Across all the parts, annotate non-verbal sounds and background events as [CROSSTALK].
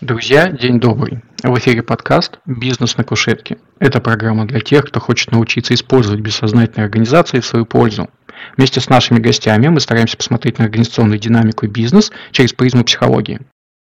Друзья, день добрый. В эфире подкаст «Бизнес на кушетке». Это программа для тех, кто хочет научиться использовать бессознательные организации в свою пользу. Вместе с нашими гостями мы стараемся посмотреть на организационную динамику и бизнес через призму психологии.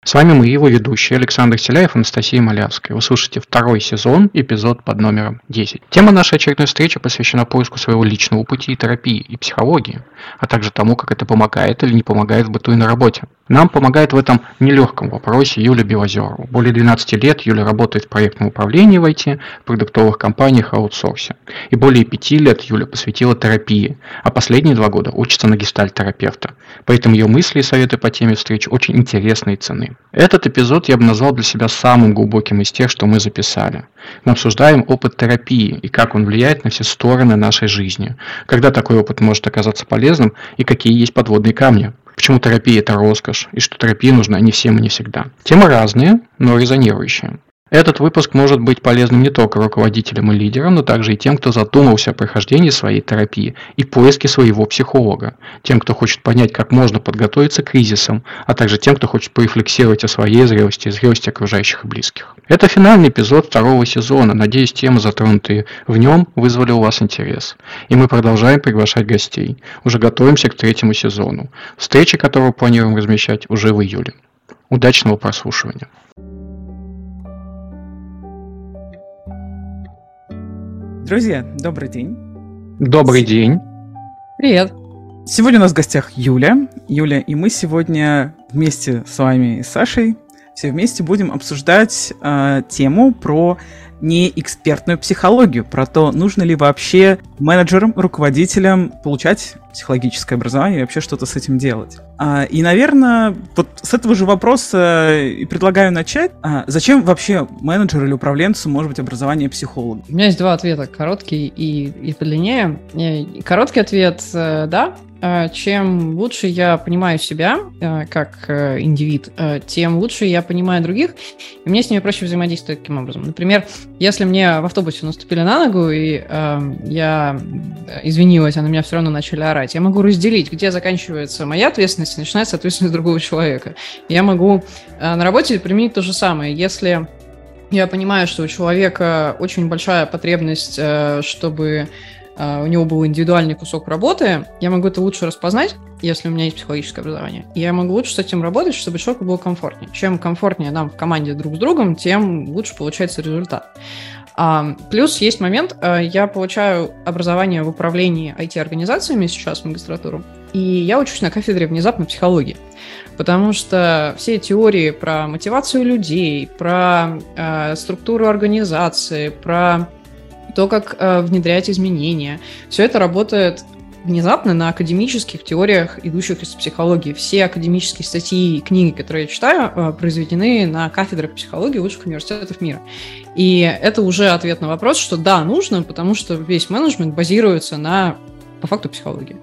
С вами мы, его ведущие, Александр Селяев и Анастасия Малявская. Вы слушаете второй сезон, эпизод под номером 10. Тема нашей очередной встречи посвящена поиску своего личного пути терапии, и психологии, а также тому, как это помогает или не помогает в быту и на работе. Нам помогает в этом нелегком вопросе Юля Белозерова. Более 12 лет Юля работает в проектном управлении в IT, в продуктовых компаниях аутсорсе. И более 5 лет Юля посвятила терапии, а последние два года учится на гестальт-терапевта. Поэтому ее мысли и советы по теме встреч очень интересны и ценны. Этот эпизод я бы назвал для себя самым глубоким из тех, что мы записали. Мы обсуждаем опыт терапии и как он влияет на все стороны нашей жизни, когда такой опыт может оказаться полезным и какие есть подводные камни. Почему терапия – это роскошь, и что терапия нужна не всем и не всегда. Темы разные, но резонирующие. Этот выпуск может быть полезным не только руководителям и лидерам, но также и тем, кто задумался о прохождении своей терапии и поиске своего психолога, тем, кто хочет понять, как можно подготовиться к кризисам, а также тем, кто хочет порефлексировать о своей зрелости и зрелости окружающих и близких. Это финальный эпизод второго сезона. Надеюсь, темы, затронутые в нем, вызвали у вас интерес. И мы продолжаем приглашать гостей. Уже готовимся к третьему сезону, встречи которого планируем размещать уже в июле. Удачного прослушивания! Друзья, добрый день. Добрый день. Привет. Сегодня у нас в гостях Юля. Юля, и мы сегодня вместе с вами и Сашей все вместе будем обсуждать э, тему про не экспертную психологию, про то, нужно ли вообще менеджерам, руководителям получать психологическое образование и вообще что-то с этим делать. А, и, наверное, вот с этого же вопроса и предлагаю начать. А, зачем вообще менеджеру или управленцу может быть образование психолога? У меня есть два ответа, короткий и, и подлиннее. Короткий ответ э, – да, Э, чем лучше я понимаю себя э, как э, индивид, тем лучше я понимаю других, и мне с ними проще взаимодействовать таким образом. Например, если мне в автобусе наступили на ногу, и я извинилась, а на меня все равно начали орать, я могу разделить, где заканчивается моя ответственность и начинается ответственность другого человека. Я могу на работе применить то же самое. Если я понимаю, что у человека очень большая потребность, чтобы у него был индивидуальный кусок работы, я могу это лучше распознать, если у меня есть психологическое образование. И я могу лучше с этим работать, чтобы человеку было комфортнее. Чем комфортнее нам в команде друг с другом, тем лучше получается результат. А, плюс есть момент, а, я получаю образование в управлении IT-организациями сейчас магистратуру, и я учусь на кафедре внезапно психологии. Потому что все теории про мотивацию людей, про э, структуру организации, про то, как э, внедрять изменения. Все это работает внезапно на академических теориях, идущих из психологии. Все академические статьи и книги, которые я читаю, э, произведены на кафедрах психологии лучших университетов мира. И это уже ответ на вопрос, что да, нужно, потому что весь менеджмент базируется на, по факту, психологии.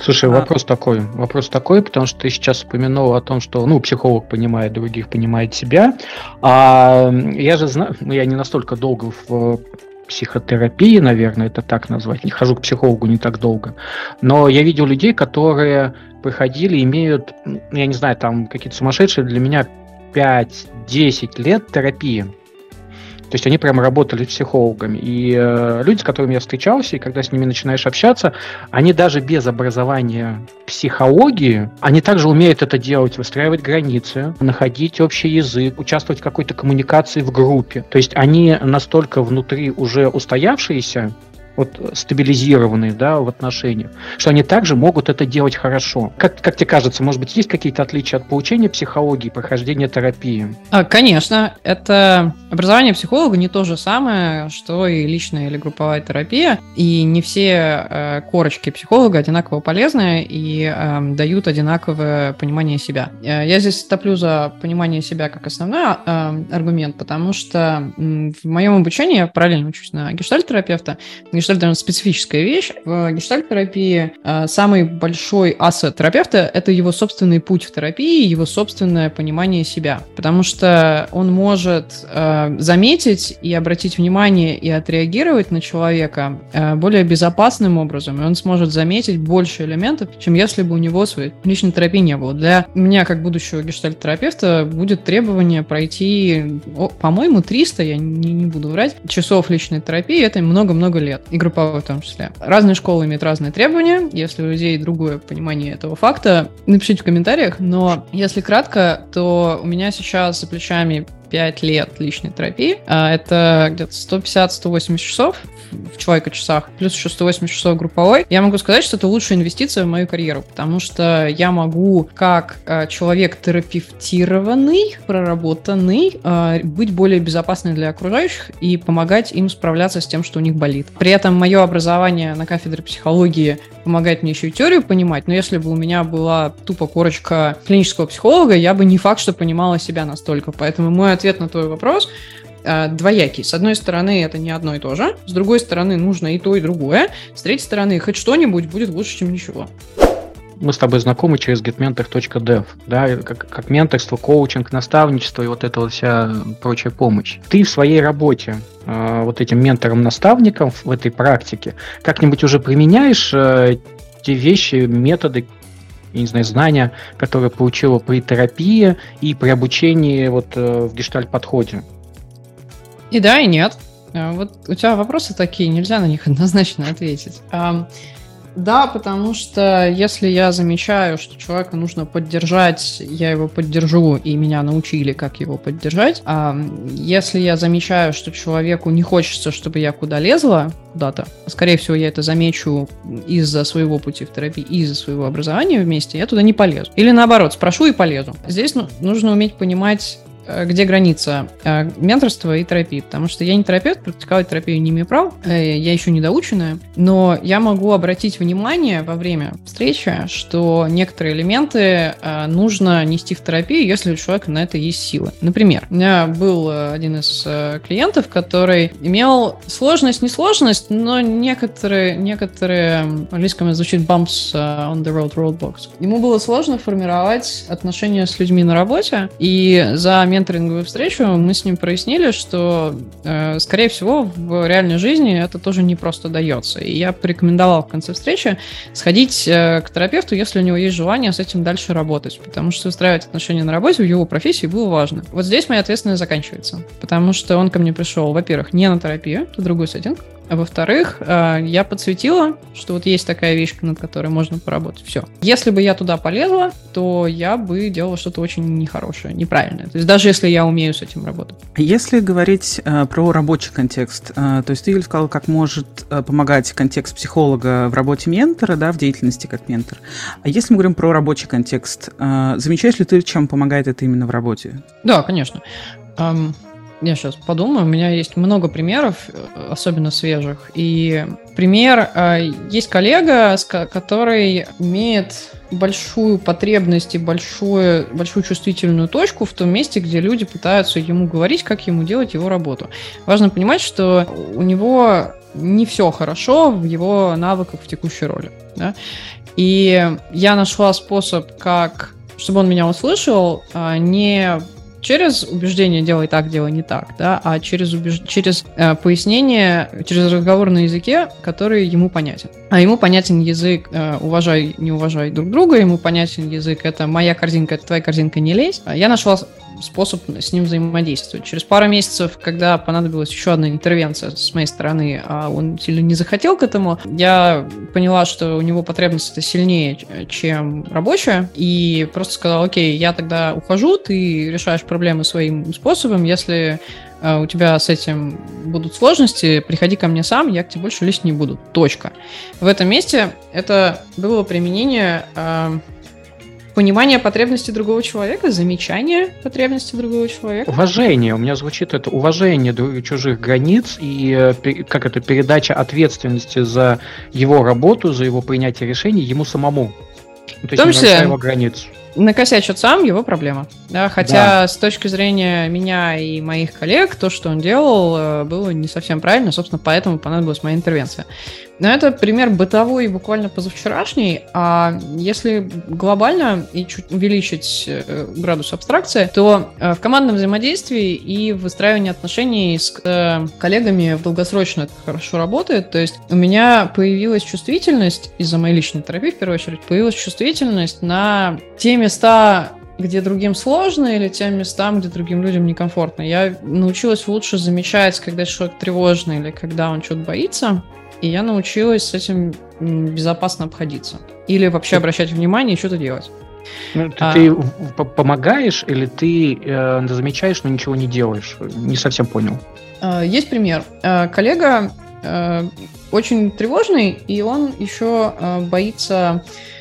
Слушай, а... вопрос такой, вопрос такой, потому что ты сейчас упомянул о том, что, ну, психолог понимает других, понимает себя, а я же знаю, ну, я не настолько долго в психотерапии, наверное, это так назвать. Не хожу к психологу не так долго. Но я видел людей, которые приходили, имеют, ну, я не знаю, там какие-то сумасшедшие для меня 5-10 лет терапии. То есть они прямо работали психологами. И э, люди, с которыми я встречался, и когда с ними начинаешь общаться, они даже без образования психологии, они также умеют это делать, выстраивать границы, находить общий язык, участвовать в какой-то коммуникации в группе. То есть они настолько внутри уже устоявшиеся, вот стабилизированные, да, в отношениях, что они также могут это делать хорошо. Как, как тебе кажется, может быть, есть какие-то отличия от получения психологии, прохождения терапии? А, конечно, это образование психолога не то же самое, что и личная или групповая терапия, и не все э, корочки психолога одинаково полезны и э, дают одинаковое понимание себя. Э, я здесь топлю за понимание себя как основной э, аргумент, потому что в моем обучении я параллельно учусь на гештальт-терапевта. На гештальт, наверное, специфическая вещь. В гештальт-терапии э, самый большой ассет терапевта – это его собственный путь в терапии, его собственное понимание себя. Потому что он может э, заметить и обратить внимание и отреагировать на человека э, более безопасным образом, и он сможет заметить больше элементов, чем если бы у него своей личной терапии не было. Для меня, как будущего гештальт-терапевта, будет требование пройти, по-моему, 300, я не буду врать, часов личной терапии, это много-много лет, и групповой в том числе. Разные школы имеют разные требования, если у людей другое понимание этого факта, напишите в комментариях, но если кратко, то у меня сейчас за плечами 5 лет личной терапии. А, это где-то 150-180 часов в человека-часах, плюс еще 180 часов групповой. Я могу сказать, что это лучшая инвестиция в мою карьеру, потому что я могу как а, человек терапевтированный, проработанный, а, быть более безопасным для окружающих и помогать им справляться с тем, что у них болит. При этом мое образование на кафедре психологии помогает мне еще и теорию понимать, но если бы у меня была тупо корочка клинического психолога, я бы не факт, что понимала себя настолько. Поэтому мой ответ на твой вопрос э, двоякий. С одной стороны, это не одно и то же. С другой стороны, нужно и то, и другое. С третьей стороны, хоть что-нибудь будет лучше, чем ничего. Мы с тобой знакомы через getmentor.dev, да, как, как менторство, коучинг, наставничество и вот эта вот вся прочая помощь. Ты в своей работе э, вот этим ментором-наставником в этой практике как-нибудь уже применяешь э, те вещи, методы, я не знаю, знания, которые получила при терапии и при обучении вот э, в гештальт-подходе? И да, и нет. Э, вот у тебя вопросы такие, нельзя на них однозначно ответить. Да, потому что если я замечаю, что человека нужно поддержать, я его поддержу, и меня научили, как его поддержать. А если я замечаю, что человеку не хочется, чтобы я куда лезла, куда-то, скорее всего, я это замечу из-за своего пути в терапии, из-за своего образования вместе, я туда не полезу. Или наоборот, спрошу и полезу. Здесь ну, нужно уметь понимать где граница э, менторства и терапии, потому что я не терапевт, практиковать терапию не имею права, э, я еще недоученная, но я могу обратить внимание во время встречи, что некоторые элементы нужно нести в терапию, если у человека на это есть силы. Например, у меня был один из клиентов, который имел сложность, не сложность, но некоторые, некоторые, в английском звучит bumps on the road roadblocks. Ему было сложно формировать отношения с людьми на работе, и за менторинговую встречу, мы с ним прояснили, что, э, скорее всего, в реальной жизни это тоже не просто дается. И я порекомендовал в конце встречи сходить э, к терапевту, если у него есть желание с этим дальше работать, потому что устраивать отношения на работе в его профессии было важно. Вот здесь моя ответственность заканчивается, потому что он ко мне пришел, во-первых, не на терапию, это другой сеттинг, а во-вторых, э, я подсветила, что вот есть такая вещь, над которой можно поработать. Все. Если бы я туда полезла, то я бы делала что-то очень нехорошее, неправильное. То есть даже если я умею с этим работать. Если говорить э, про рабочий контекст, э, то есть ты сказал, как может помогать контекст психолога в работе ментора, да, в деятельности как ментор. А если мы говорим про рабочий контекст, замечаешь ли ты, чем помогает это именно в работе? Да, конечно. Я сейчас подумаю, у меня есть много примеров, э, особенно свежих. И пример, э, есть коллега, который имеет большую потребность и большую, большую чувствительную точку в том месте, где люди пытаются ему говорить, как ему делать его работу. Важно понимать, что у него не все хорошо в его навыках в текущей роли. Да? И я нашла способ, как чтобы он меня услышал, а не через убеждение делай так, делай не так, да, а через, убеж... через э, пояснение, через разговор на языке, который ему понятен. А ему понятен язык э, уважай, не уважай друг друга, ему понятен язык это моя корзинка, это твоя корзинка, не лезь. Я нашла способ с ним взаимодействовать. Через пару месяцев, когда понадобилась еще одна интервенция с моей стороны, а он сильно не захотел к этому, я поняла, что у него потребность это сильнее, чем рабочая, и просто сказала, окей, я тогда ухожу, ты решаешь проблемы своим способом, если э, у тебя с этим будут сложности, приходи ко мне сам, я к тебе больше лезть не буду. Точка. В этом месте это было применение э, Понимание потребностей другого человека, замечание потребностей другого человека. Уважение. У меня звучит это уважение чужих границ и э, как это передача ответственности за его работу, за его принятие решений ему самому. То в том числе, его границ. накосячит сам, его проблема. Да, хотя да. с точки зрения меня и моих коллег, то, что он делал, э, было не совсем правильно, собственно, поэтому понадобилась моя интервенция. Но это пример бытовой, буквально позавчерашний. А если глобально и чуть увеличить э, градус абстракции, то э, в командном взаимодействии и в выстраивании отношений с коллегами в долгосрочно это хорошо работает. То есть у меня появилась чувствительность из-за моей личной терапии, в первую очередь, появилась чувствительность на те места, где другим сложно, или тем местам, где другим людям некомфортно. Я научилась лучше замечать, когда человек тревожный или когда он что-то боится, и я научилась с этим безопасно обходиться. Или вообще обращать внимание и что-то делать. Ну, ты, а, ты помогаешь или ты э, замечаешь, но ничего не делаешь? Не совсем понял. Э, есть пример. Э, коллега э, очень тревожный, и он еще э, боится Э,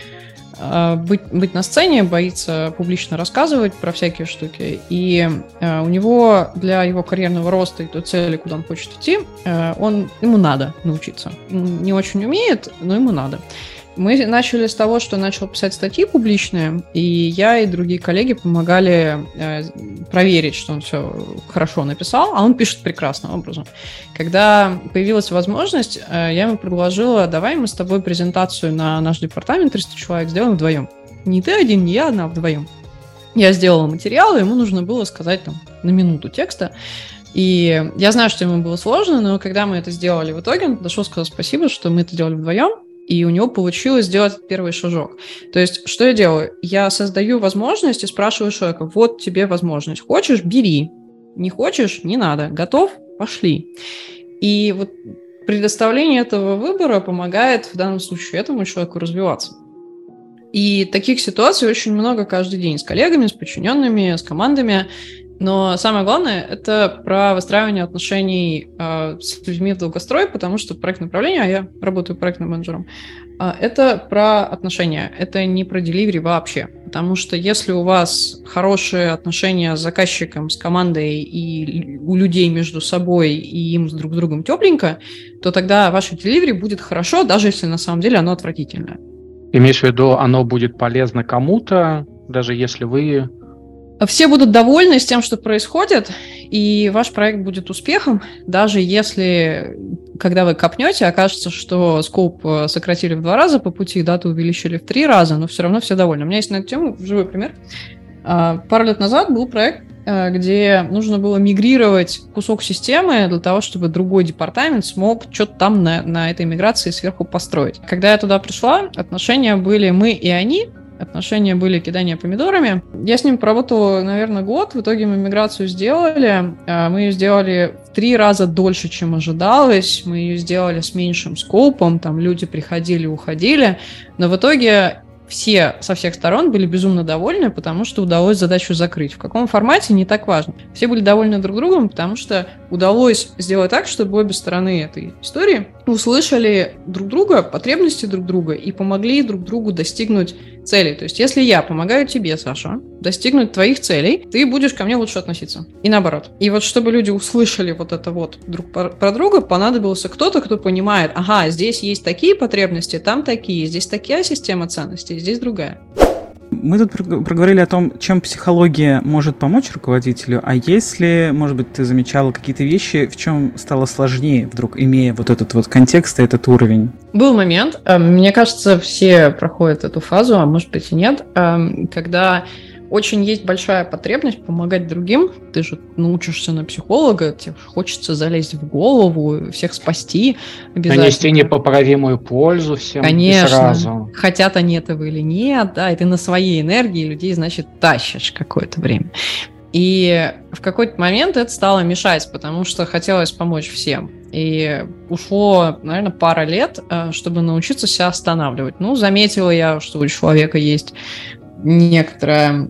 быть, быть на сцене, боится публично рассказывать про всякие штуки. И э, у него для его карьерного роста и той цели, куда он хочет идти, э, он, ему надо научиться. Не очень умеет, но ему надо. Мы начали с того, что начал писать статьи публичные, и я и другие коллеги помогали э, проверить, что он все хорошо написал, а он пишет прекрасным образом. Когда появилась возможность, э, я ему предложила, давай мы с тобой презентацию на наш департамент 300 человек сделаем вдвоем. Не ты один, не я одна, а вдвоем. Я сделала материал, и ему нужно было сказать там на минуту текста. И я знаю, что ему было сложно, но когда мы это сделали в итоге, он подошел, сказал спасибо, что мы это делали вдвоем, и у него получилось сделать первый шажок. То есть, что я делаю? Я создаю возможность и спрашиваю человека, вот тебе возможность. Хочешь – бери. Не хочешь – не надо. Готов – пошли. И вот предоставление этого выбора помогает в данном случае этому человеку развиваться. И таких ситуаций очень много каждый день с коллегами, с подчиненными, с командами. Но самое главное – это про выстраивание отношений э, с людьми в долгострой, потому что проектное управление, а я работаю проектным менеджером, э, это про отношения, это не про деливери вообще. Потому что если у вас хорошие отношения с заказчиком, с командой и у людей между собой и им с друг с другом тепленько, то тогда ваше деливери будет хорошо, даже если на самом деле оно отвратительное. Имеешь в виду, оно будет полезно кому-то, даже если вы все будут довольны с тем, что происходит, и ваш проект будет успехом, даже если, когда вы копнете, окажется, что скоп э, сократили в два раза по пути, дату увеличили в три раза, но все равно все довольны. У меня есть на эту тему живой пример. А, пару лет назад был проект, э, где нужно было мигрировать кусок системы для того, чтобы другой департамент смог что-то там на, на этой миграции сверху построить. Когда я туда пришла, отношения были мы и они, отношения были кидания помидорами. Я с ним поработала, наверное, год. В итоге мы миграцию сделали. А, мы ее сделали в три раза дольше, чем ожидалось. Мы ее сделали с меньшим скопом. Там люди приходили, уходили. Но в итоге все со всех сторон были безумно довольны, потому что удалось задачу закрыть. В каком формате, не так важно. Все были довольны друг другом, потому что удалось сделать так, чтобы обе стороны этой истории услышали друг друга, потребности друг друга и помогли друг другу достигнуть целей. То есть, если я помогаю тебе, Саша, достигнуть твоих целей, ты будешь ко мне лучше относиться. И наоборот. И вот чтобы люди услышали вот это вот друг про друга, понадобился кто-то, кто понимает, ага, здесь есть такие потребности, там такие, здесь такая система ценностей, здесь другая. Мы тут проговорили о том, чем психология может помочь руководителю, а если, может быть, ты замечала какие-то вещи, в чем стало сложнее вдруг, имея вот этот вот контекст и этот уровень? Был момент, э, мне кажется, все проходят эту фазу, а может быть и нет, э, когда очень есть большая потребность помогать другим. Ты же научишься на психолога, тебе хочется залезть в голову, всех спасти обязательно. Нанести непоправимую пользу всем Конечно. сразу. Хотят они этого или нет, да, и ты на своей энергии людей, значит, тащишь какое-то время. И в какой-то момент это стало мешать, потому что хотелось помочь всем. И ушло, наверное, пара лет, э, чтобы научиться себя останавливать. Ну, заметила я, что у человека есть некоторая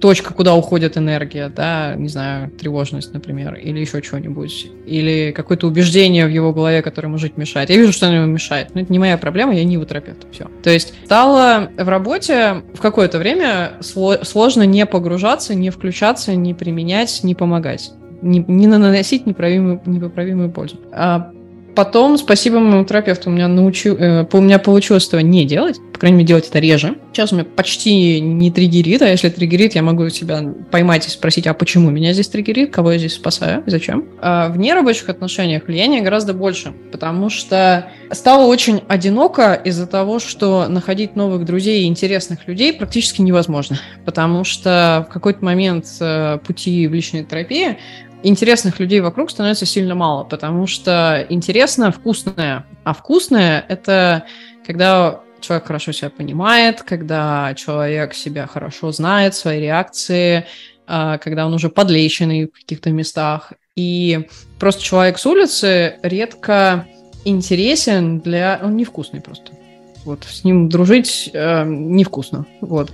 точка, куда уходит энергия, да, не знаю, тревожность, например, или еще чего-нибудь, или какое-то убеждение в его голове, которое ему жить мешает. Я вижу, что оно ему мешает, но это не моя проблема, я не его терапевт, все. То есть стало в работе в какое-то время сложно не погружаться, не включаться, не применять, не помогать, не, не наносить непоправимую, непоправимую пользу. А потом, спасибо моему терапевту, у меня, научил, э, у меня получилось этого не делать, по крайней мере, делать это реже. Сейчас у меня почти не триггерит, а если триггерит, я могу себя поймать и спросить, а почему меня здесь триггерит, кого я здесь спасаю зачем. А в нерабочих отношениях влияние гораздо больше, потому что стало очень одиноко из-за того, что находить новых друзей и интересных людей практически невозможно, потому что в какой-то момент э, пути в личной терапии интересных людей вокруг становится сильно мало, потому что интересно вкусное. А вкусное — это когда человек хорошо себя понимает, когда человек себя хорошо знает, свои реакции, а, когда он уже подлеченный в каких-то местах. И просто человек с улицы редко интересен для... Он невкусный просто. Вот, с ним дружить э, невкусно. Вот.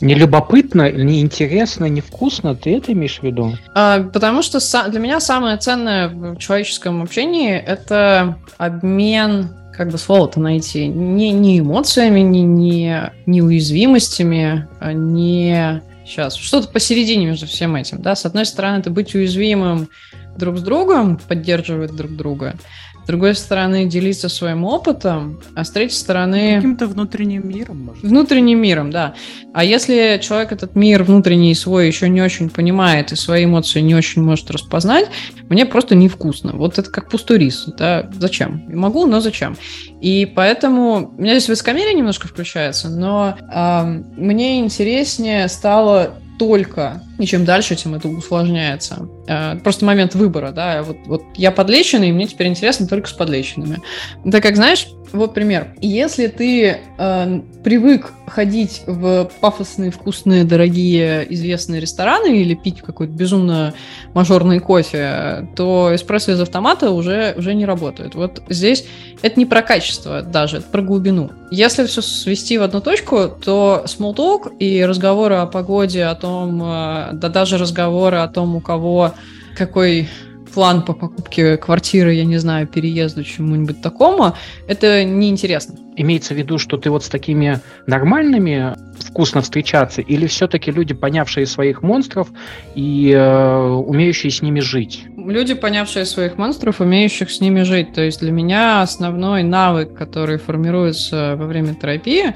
Не любопытно, не интересно, невкусно, ты это имеешь в виду? А, потому что для меня самое ценное в человеческом общении это обмен как бы слово-то найти, не, не эмоциями, не, не, не уязвимостями, а не сейчас, что-то посередине между всем этим, да, с одной стороны, это быть уязвимым друг с другом, поддерживать друг друга, с другой стороны, делиться своим опытом, а с третьей стороны... Каким-то внутренним миром, может Внутренним миром, да. А если человек этот мир внутренний свой еще не очень понимает и свои эмоции не очень может распознать, мне просто невкусно. Вот это как пустой рис, да, зачем? Могу, но зачем? И поэтому у меня здесь высокомерие немножко включается, но э, мне интереснее стало только. И чем дальше, тем это усложняется. Э, просто момент выбора, да. Вот, вот я подлеченный, и мне теперь интересно только с подлеченными. Это как, знаешь, вот пример. Если ты э, привык ходить в пафосные, вкусные, дорогие, известные рестораны или пить какой-то безумно мажорный кофе, то эспрессо из автомата уже, уже не работает. Вот здесь это не про качество даже, это про глубину. Если все свести в одну точку, то small и разговоры о погоде, о том, э, да даже разговоры о том, у кого какой план по покупке квартиры, я не знаю, переезду, чему-нибудь такому, это неинтересно. Имеется в виду, что ты вот с такими нормальными вкусно встречаться, или все-таки люди, понявшие своих монстров и э, умеющие с ними жить? Люди, понявшие своих монстров, умеющих с ними жить. То есть для меня основной навык, который формируется во время терапии,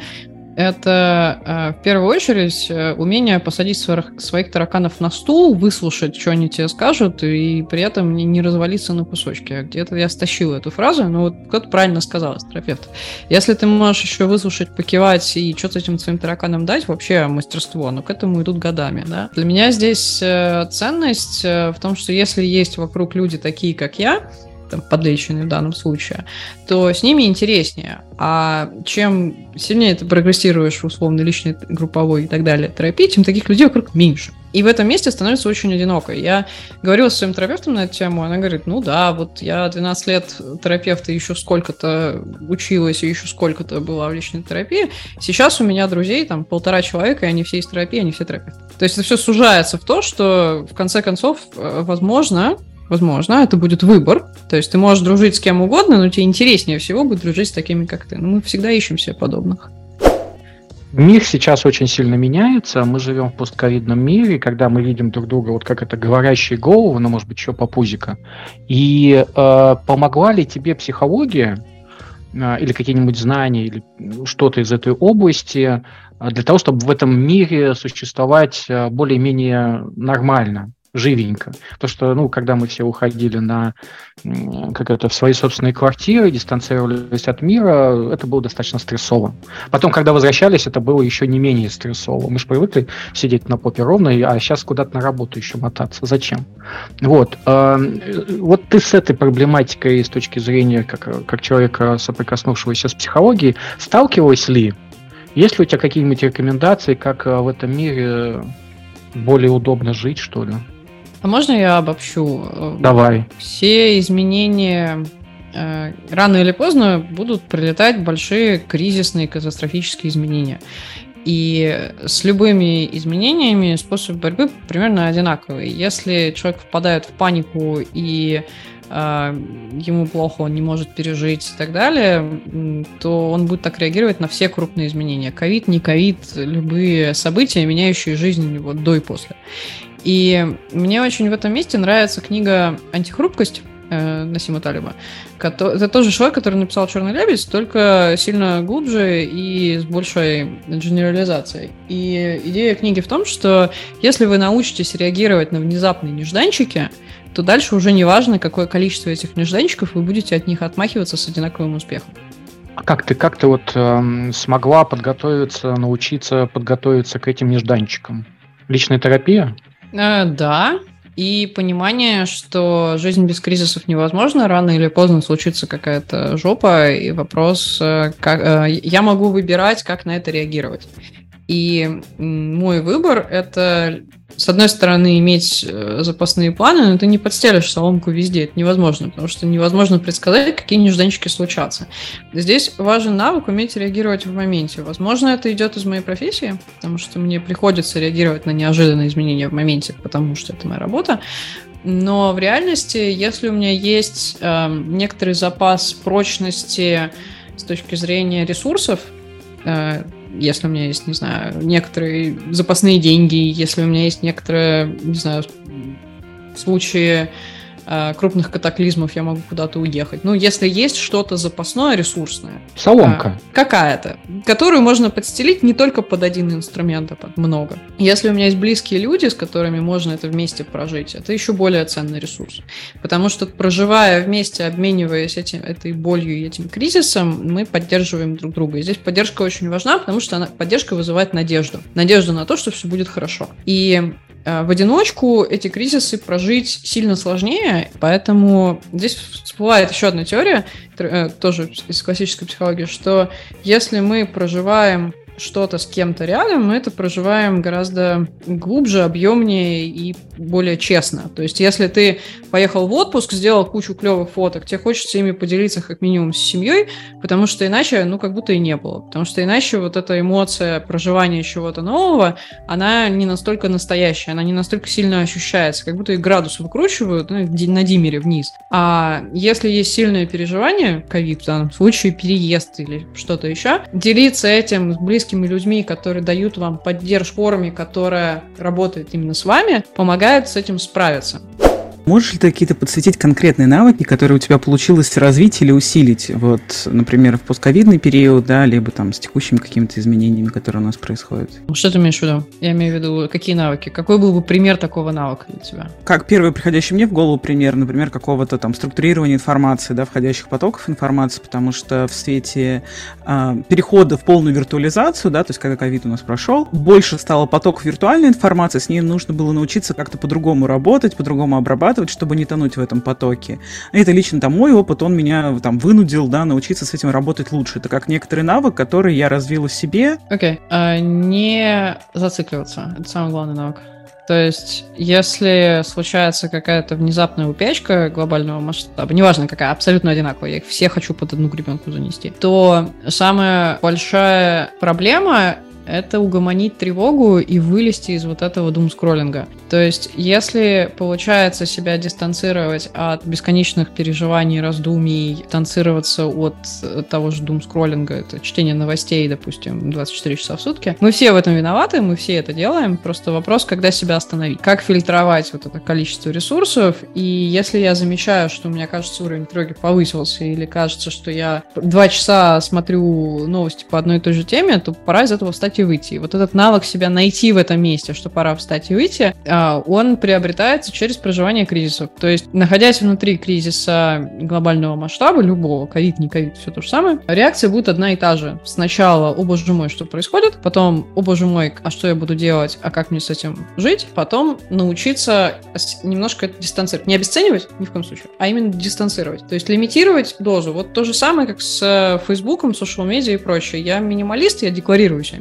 это э, в первую очередь э, умение посадить своих, своих тараканов на стул, выслушать, что они тебе скажут, и при этом не, не развалиться на кусочки. Где-то я стащил эту фразу, но вот кто-то правильно сказал, терапевт. Если ты можешь еще выслушать, покивать и что-то этим своим тараканам дать, вообще мастерство, но к этому идут годами. Да? Для меня здесь э, ценность в том, что если есть вокруг люди такие, как я, там, подлеченные в данном случае, то с ними интереснее. А чем сильнее ты прогрессируешь в условно личной, групповой и так далее терапии, тем таких людей вокруг меньше. И в этом месте становится очень одиноко. Я говорила с своим терапевтом на эту тему, она говорит, ну да, вот я 12 лет терапевта еще сколько-то училась, и еще сколько-то была в личной терапии. Сейчас у меня друзей там полтора человека, и они все из терапии, они все терапевты. То есть это все сужается в то, что в конце концов, э, возможно, Возможно, это будет выбор. То есть ты можешь дружить с кем угодно, но тебе интереснее всего будет дружить с такими, как ты. Но мы всегда ищем себе подобных. Мир сейчас очень сильно меняется. Мы живем в постковидном мире, когда мы видим друг друга, вот как это говорящие головы, ну, может быть, еще по пузика. И э, помогла ли тебе психология э, или какие-нибудь знания, или что-то из этой области э, для того, чтобы в этом мире существовать э, более-менее нормально? Живенько. То, что, ну, когда мы все уходили на, как это, в свои собственные квартиры, дистанцировались от мира, это было достаточно стрессово. Потом, когда возвращались, это было еще не менее стрессово. Мы же привыкли сидеть на попе ровно, а сейчас куда-то на работу еще мотаться. Зачем? Вот. А, вот ты с этой проблематикой с точки зрения как, как человека, соприкоснувшегося с психологией, сталкивалась ли? Есть ли у тебя какие-нибудь рекомендации, как в этом мире более удобно жить, что ли? А можно я обобщу? Давай. Все изменения э, рано или поздно будут прилетать большие кризисные катастрофические изменения. И с любыми изменениями способ борьбы примерно одинаковый. Если человек впадает в панику и э, ему плохо, он не может пережить и так далее, то он будет так реагировать на все крупные изменения. Ковид, не ковид, любые события, меняющие жизнь его до и после. И мне очень в этом месте нравится книга «Антихрупкость». э, Насима Талиба. Это тоже человек, который написал «Черный лебедь», только сильно глубже и с большей генерализацией. И идея книги в том, что если вы научитесь реагировать на внезапные нежданчики, то дальше уже не важно, какое количество этих нежданчиков, вы будете от них отмахиваться с одинаковым успехом. А как ты, как ты вот э, смогла подготовиться, научиться подготовиться к этим нежданчикам? Личная терапия? Э, да, и понимание, что жизнь без кризисов невозможна, рано или поздно случится какая-то жопа, и вопрос, э, как, э, я могу выбирать, как на это реагировать. И мой выбор — это, с одной стороны, иметь э, запасные планы, но ты не подстелишь соломку везде, это невозможно, потому что невозможно предсказать, какие нежданчики случатся. Здесь важен навык уметь реагировать в моменте. Возможно, это идет из моей профессии, потому что мне приходится реагировать на неожиданные изменения в моменте, потому что это моя работа. Но в реальности, если у меня есть э, некоторый запас прочности с точки зрения ресурсов, э, если у меня есть, не знаю, некоторые запасные деньги, если у меня есть некоторые, не знаю, случаи крупных катаклизмов я могу куда-то уехать. Ну, если есть что-то запасное, ресурсное. Соломка. Э, какая-то. Которую можно подстелить не только под один инструмент, а под много. Если у меня есть близкие люди, с которыми можно это вместе прожить, это еще более ценный ресурс. Потому что проживая вместе, обмениваясь этим, этой болью и этим кризисом, мы поддерживаем друг друга. И здесь поддержка очень важна, потому что она, поддержка вызывает надежду. Надежду на то, что все будет хорошо. И Э, в одиночку эти кризисы прожить сильно сложнее, поэтому здесь всплывает еще одна теория, э, тоже из классической психологии, что если мы проживаем что-то с кем-то рядом, мы это проживаем гораздо глубже, объемнее и более честно. То есть, если ты поехал в отпуск, сделал кучу клевых фоток, тебе хочется ими поделиться как минимум с семьей, потому что иначе, ну, как будто и не было. Потому что иначе вот эта эмоция проживания чего-то нового, она не настолько настоящая, она не настолько сильно ощущается, как будто и градус выкручивают ну, на диммере вниз. А если есть сильное переживание, ковид в данном случае, переезд или что-то еще, делиться этим с близкими близкими людьми, которые дают вам поддержку в форме, которая работает именно с вами, помогает с этим справиться. Можешь ли ты какие-то подсветить конкретные навыки, которые у тебя получилось развить или усилить, вот, например, в постковидный период, да, либо там с текущими какими-то изменениями, которые у нас происходят? Что ты имеешь в виду? Я имею в виду, какие навыки? Какой был бы пример такого навыка для тебя? Как первый приходящий мне в голову пример, например, какого-то там структурирования информации, да, входящих потоков информации, потому что в свете э, перехода в полную виртуализацию, да, то есть когда ковид у нас прошел, больше стало потоков виртуальной информации, с ней нужно было научиться как-то по-другому работать, по-другому обрабатывать, зарабатывать, чтобы не тонуть в этом потоке. Это лично там мой опыт, он меня там вынудил, да, научиться с этим работать лучше. Это как некоторый навык, который я развила в себе. Окей, okay. а, не зацикливаться, это самый главный навык. То есть, если случается какая-то внезапная упечка глобального масштаба, неважно какая, абсолютно одинаковая, я их все хочу под одну гребенку занести, то самая большая проблема это угомонить тревогу и вылезти из вот этого думскроллинга. То есть, если получается себя дистанцировать от бесконечных переживаний, раздумий, дистанцироваться от того же думскроллинга, это чтение новостей, допустим, 24 часа в сутки, мы все в этом виноваты, мы все это делаем, просто вопрос, когда себя остановить. Как фильтровать вот это количество ресурсов, и если я замечаю, что у меня, кажется, уровень тревоги повысился, или кажется, что я два часа смотрю новости по одной и той же теме, то пора из этого встать и выйти. И вот этот навык себя найти в этом месте, что пора встать и выйти, а, он приобретается через проживание кризисов. То есть, находясь внутри кризиса глобального масштаба, любого, ковид, не ковид, все то же самое, реакция будет одна и та же. Сначала, о боже мой, что происходит, потом, о боже мой, а что я буду делать, а как мне с этим жить, потом научиться немножко дистанцировать. Не обесценивать, ни в коем случае, а именно дистанцировать. То есть лимитировать дозу. Вот то же самое, как с э, Фейсбуком, social media и прочее. Я минималист, я декларирую себя.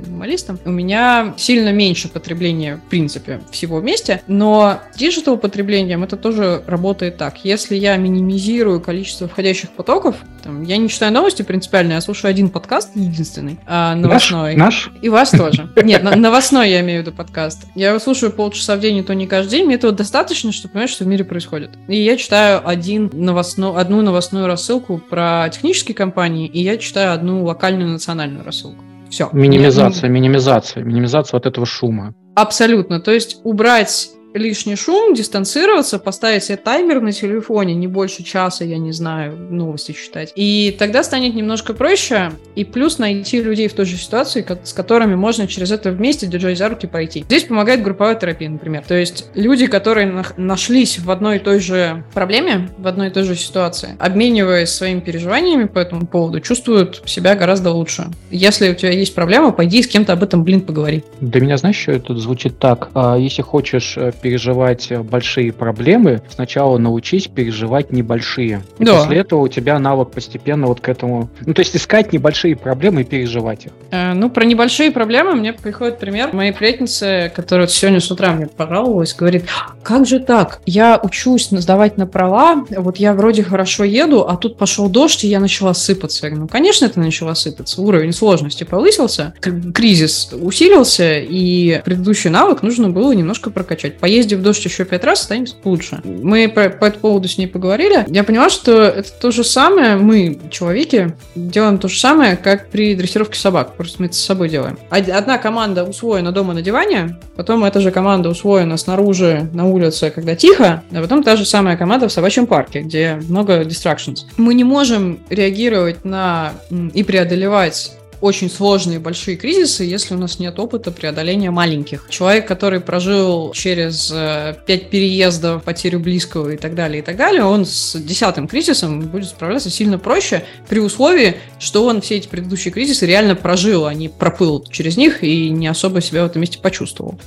У меня сильно меньше потребления, в принципе, всего вместе, но digital потреблением это тоже работает так. Если я минимизирую количество входящих потоков, там, я не читаю новости принципиально, я слушаю один подкаст, единственный, а, новостной. Наш? И вас тоже. Нет, новостной я имею в виду подкаст. Я его слушаю полчаса в день, и то не каждый день. Мне этого достаточно, чтобы понимать, что в мире происходит. И я читаю один новостно, одну новостную рассылку про технические компании, и я читаю одну локальную национальную рассылку. Все. Минимизация, минимизация, минимизация вот этого шума. Абсолютно. То есть убрать лишний шум, дистанцироваться, поставить себе таймер на телефоне, не больше часа, я не знаю, новости читать. И тогда станет немножко проще, и плюс найти людей в той же ситуации, с которыми можно через это вместе, держать за руки, пройти. Здесь помогает групповая терапия, например. То есть люди, которые нашлись в одной и той же проблеме, в одной и той же ситуации, обмениваясь своими переживаниями по этому поводу, чувствуют себя гораздо лучше. Если у тебя есть проблема, пойди с кем-то об этом, блин, поговори. Для меня, знаешь, что это звучит так? А, если хочешь э, переживать большие проблемы, сначала научись переживать небольшие. И да. после этого у тебя навык постепенно вот к этому... Ну, то есть искать небольшие проблемы и переживать их. Э, ну, про небольшие проблемы мне приходит пример моей приятницы, которая сегодня с утра мне пожаловалась, говорит, как же так? Я учусь сдавать на права, вот я вроде хорошо еду, а тут пошел дождь, и я начала сыпаться. Я говорю, ну, конечно, это начала сыпаться. Уровень сложности повысился, кризис усилился, и предыдущий навык нужно было немножко прокачать. Поездив в дождь еще пять раз, станет лучше. Мы по, по этому поводу с ней поговорили. Я поняла, что это то же самое, мы, человеки, делаем то же самое, как при дрессировке собак. Просто мы это с собой делаем. Одна команда усвоена дома на диване, потом эта же команда усвоена снаружи на улице, когда тихо, а потом та же самая команда в собачьем парке, где много distractions. Мы не можем реагировать на и преодолевать очень сложные большие кризисы, если у нас нет опыта преодоления маленьких. Человек, который прожил через э, пять переездов, потерю близкого и так далее, и так далее, он с десятым кризисом будет справляться сильно проще при условии, что он все эти предыдущие кризисы реально прожил, а не проплыл через них и не особо себя в этом месте почувствовал.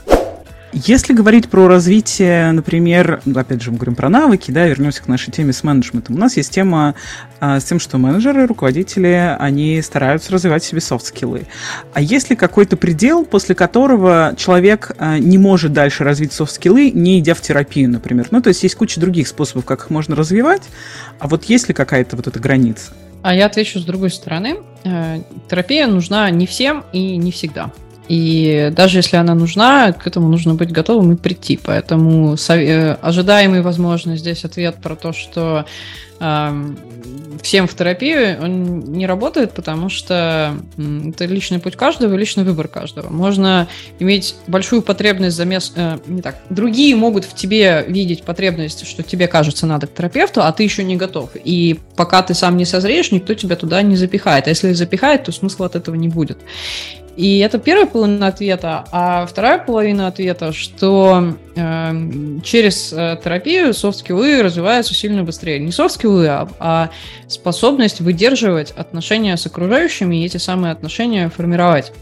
Если говорить про развитие, например, опять же, мы говорим про навыки, да, вернемся к нашей теме с менеджментом. У нас есть тема а, с тем, что менеджеры, руководители, они стараются развивать себе софт-скиллы. А есть ли какой-то предел, после которого человек а, не может дальше развить софт-скиллы, не идя в терапию, например? Ну, то есть есть куча других способов, как их можно развивать, а вот есть ли какая-то вот эта граница? А я отвечу с другой стороны. Э, терапия нужна не всем и не всегда. И даже если она нужна, к этому нужно быть готовым и прийти. Поэтому э, ожидаемый, возможно, здесь ответ про то, что э, всем в терапию он не работает, потому что это личный путь каждого личный выбор каждого. Можно иметь большую потребность замес... Э, не так. Другие могут в тебе видеть потребность, что тебе кажется надо к терапевту, а ты еще не готов. И пока ты сам не созреешь, никто тебя туда не запихает. А если запихает, то смысла от этого не будет. И это первая половина ответа. А вторая половина ответа, что э, через э, терапию софт-скиллы развиваются сильно быстрее. Не софт-скиллы, а, а способность выдерживать отношения с окружающими и эти самые отношения формировать.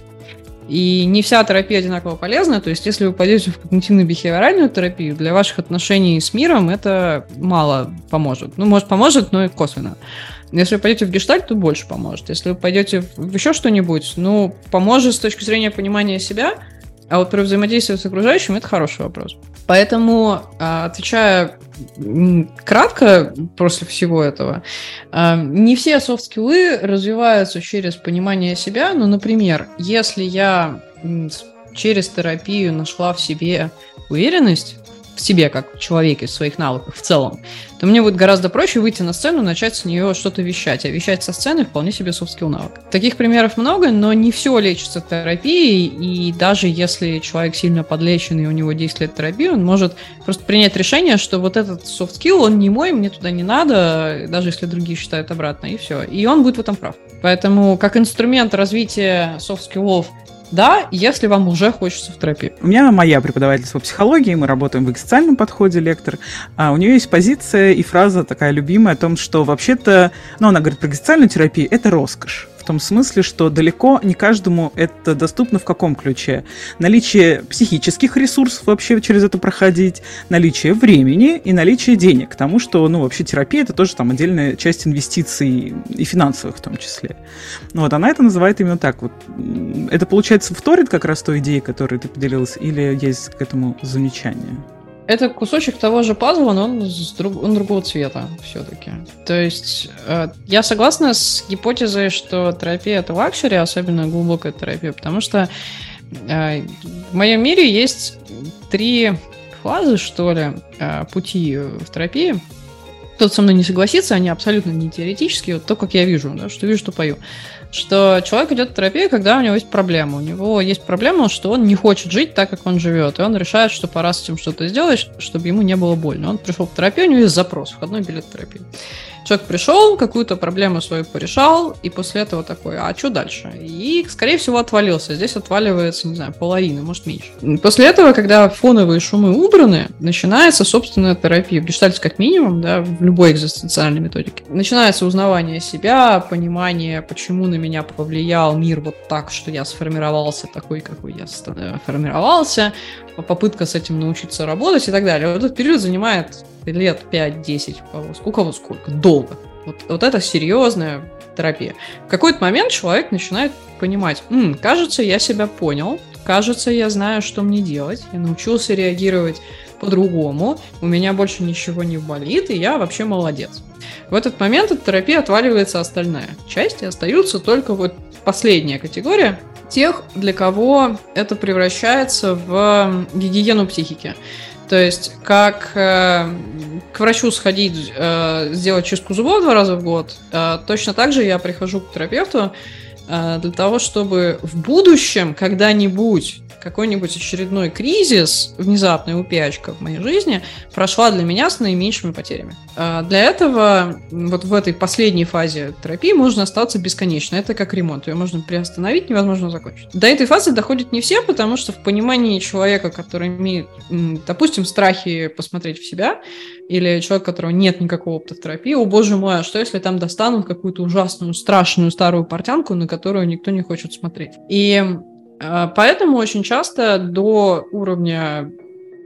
И не вся терапия одинаково полезна. То есть, если вы пойдете в когнитивно-бихевиоральную терапию, для ваших отношений с миром это мало поможет. Ну, может, поможет, но и косвенно. Если вы пойдете в гештальт, то больше поможет. Если вы пойдете в еще что-нибудь, ну, поможет с точки зрения понимания себя, а вот про взаимодействие с окружающим это хороший вопрос. Поэтому, а, отвечая кратко после всего этого, а, не все софт-скиллы развиваются через понимание себя, но, например, если я через терапию нашла в себе уверенность, в себе, как в человеке, в своих навыках в целом, то мне будет гораздо проще выйти на сцену, начать с нее что-то вещать. А вещать со сцены вполне себе soft skill навык. Таких примеров много, но не все лечится терапией, и даже если человек сильно подлечен и у него 10 лет терапии, он может просто принять решение, что вот этот soft skill, он не мой, мне туда не надо, даже если другие считают обратно, и все. И он будет в этом прав. Поэтому как инструмент развития soft skill ов да, если вам уже хочется в терапию. У меня моя преподавательница по психологии, мы работаем в экзистенциальном подходе, лектор. А у нее есть позиция и фраза такая любимая о том, что вообще-то, ну, она говорит про экзистенциальную терапию, это роскошь том смысле, что далеко не каждому это доступно в каком ключе. Наличие психических ресурсов вообще через это проходить, наличие времени и наличие денег. К тому, что, ну, вообще терапия это тоже там отдельная часть инвестиций и финансовых в том числе. Ну, вот она это называет именно так. Вот. Это, получается, вторит как раз той идеи, которой ты поделилась, или есть к этому замечание? Это кусочек того же пазла, но он, друг, он другого цвета все-таки. То есть э, я согласна с гипотезой, что терапия это luxury, особенно глубокая терапия, потому что э, в моем мире есть три фазы, что ли, э, пути в терапии. кто-то со мной не согласится, они абсолютно не теоретические, вот то, как я вижу, да, что вижу, что пою. Что человек идет в терапию, когда у него есть проблема. У него есть проблема, что он не хочет жить так, как он живет. И он решает, что пора с этим что-то сделать, чтобы ему не было больно. Он пришел в терапию, у него есть запрос, входной билет в терапию. Человек пришел, какую-то проблему свою порешал, и после этого такой, а что дальше? И, скорее всего, отвалился. Здесь отваливается, не знаю, половина, может, меньше. После этого, когда фоновые шумы убраны, начинается собственная терапия. В гештальте как минимум, да, в любой экзистенциальной методике. Начинается узнавание себя, понимание, почему на меня повлиял мир вот так, что я сформировался такой, какой я формировался, попытка с этим научиться работать и так далее. Вот этот период занимает лет 5-10, у кого сколько, долго. Вот, вот это серьезная терапия. В какой-то момент человек начинает понимать, М, кажется, я себя понял, кажется, я знаю, что мне делать, я научился реагировать по-другому, у меня больше ничего не болит, и я вообще молодец. В этот момент от терапии отваливается остальная часть, и остаются только вот последняя категория тех, для кого это превращается в гигиену психики. То есть, как э, к врачу сходить, э, сделать чистку зубов два раза в год, э, точно так же я прихожу к терапевту для того, чтобы в будущем когда-нибудь какой-нибудь очередной кризис, внезапная упячка в моей жизни, прошла для меня с наименьшими потерями. А для этого вот в этой последней фазе терапии можно остаться бесконечно. Это как ремонт. Ее можно приостановить, невозможно закончить. До этой фазы доходят не все, потому что в понимании человека, который имеет, допустим, страхи посмотреть в себя, или человек, у которого нет никакого опыта в терапии, о боже мой, а что если там достанут какую-то ужасную, страшную старую портянку, на которую никто не хочет смотреть? И а, поэтому очень часто до уровня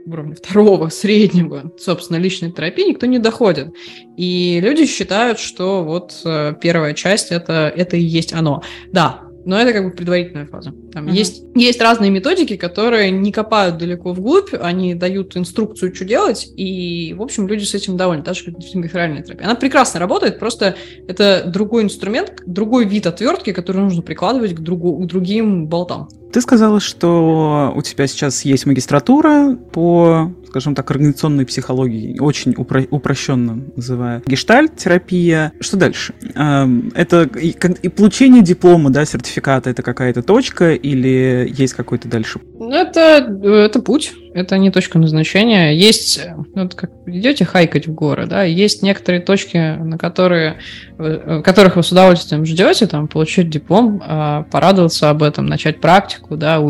уровня второго, [LAUGHS] среднего, собственно, личной терапии никто не доходит. И люди считают, что вот э, первая часть это, это и есть оно. Да, но это как бы предварительная фаза. Там uh-huh. есть, есть разные методики, которые не копают далеко вглубь, они дают инструкцию, что делать, и, в общем, люди с этим довольны, так же, как бихевиоральная терапия. Она прекрасно работает, просто это другой инструмент, другой вид отвертки, который нужно прикладывать к, другу, к другим болтам. Ты сказала, что у тебя сейчас есть магистратура по, скажем так, организационной психологии, очень упро- упрощенно называя. Гештальт-терапия. Что дальше? Эм, это и, получение диплома, да, сертификата, это какая-то точка или есть какой-то дальше? Это, это путь это не точка назначения. Есть, вот как идете хайкать в горы, да, есть некоторые точки, на которые, э, которых вы с удовольствием ждете, там, получить диплом, а, порадоваться об этом, начать практику, да,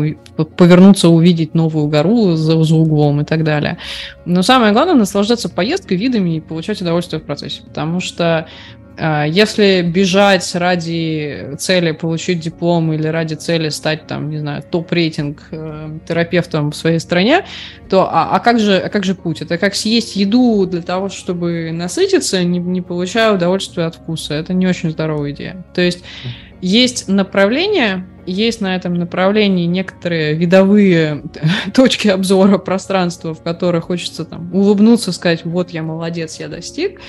повернуться, увидеть новую гору за, за углом и так далее. Но самое главное наслаждаться поездкой, видами и получать удовольствие в процессе, потому что если бежать ради цели получить диплом или ради цели стать там, не знаю, топ-рейтинг э, терапевтом в своей стране, то а, а как же, а как же путь? Это как съесть еду для того, чтобы насытиться, не, не получая удовольствия от вкуса. Это не очень здоровая идея. То есть есть направление, есть на этом направлении некоторые видовые [LAUGHS] точки обзора пространства, в которых хочется там улыбнуться, сказать, вот я молодец, я достиг.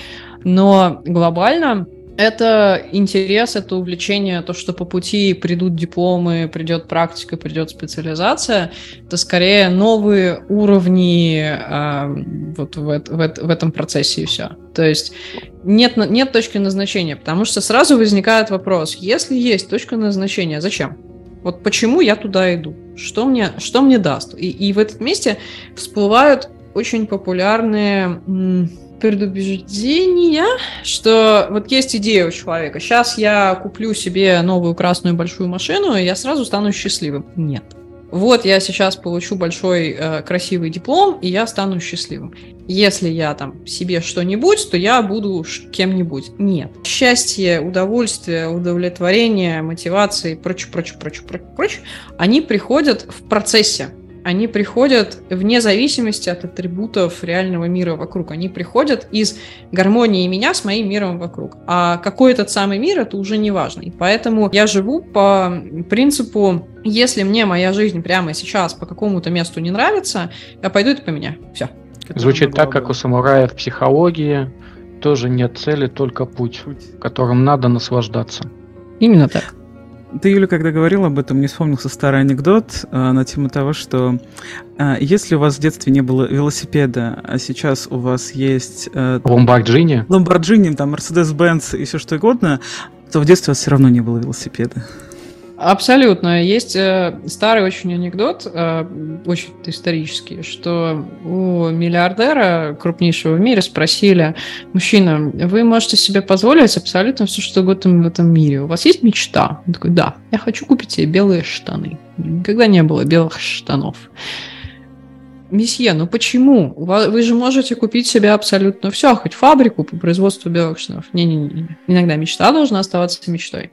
Но глобально это интерес, это увлечение, то, что по пути придут дипломы, придет практика, придет специализация, это скорее новые уровни э, вот в, в, в этом процессе и все. То есть нет, нет точки назначения, потому что сразу возникает вопрос, если есть точка назначения, зачем? Вот почему я туда иду? Что мне, что мне даст? И, и в этом месте всплывают очень популярные предубеждения, что вот есть идея у человека. Сейчас я куплю себе новую красную большую машину, и я сразу стану счастливым. Нет. Вот я сейчас получу большой э, красивый диплом, и я стану счастливым. Если я там себе что-нибудь, то я буду кем-нибудь. Нет. Счастье, удовольствие, удовлетворение, мотивация и прочее, прочее, прочее, прочее, прочее, они приходят в процессе они приходят вне зависимости от атрибутов реального мира вокруг. Они приходят из гармонии меня с моим миром вокруг. А какой этот самый мир, это уже не важно. И поэтому я живу по принципу, если мне моя жизнь прямо сейчас по какому-то месту не нравится, я пойду это поменяю. Все. Звучит так, как у самурая в психологии. Тоже нет цели, только путь, которым надо наслаждаться. Именно так. Ты, Юля, когда говорила об этом, мне вспомнился старый анекдот э, на тему того, что э, если у вас в детстве не было велосипеда, а сейчас у вас есть... Э, Ламборджини? Ламборджини, там, Мерседес-Бенц и все что угодно, то в детстве у вас все равно не было велосипеда. Абсолютно. Есть э, старый очень анекдот, э, очень исторический, что у миллиардера крупнейшего в мире спросили, мужчина, вы можете себе позволить абсолютно все, что угодно в этом мире. У вас есть мечта? Он такой, да, я хочу купить себе белые штаны. Никогда не было белых штанов. Месье, ну почему? Вы же можете купить себе абсолютно все, хоть фабрику по производству белых штанов. Не-не-не. Иногда мечта должна оставаться мечтой.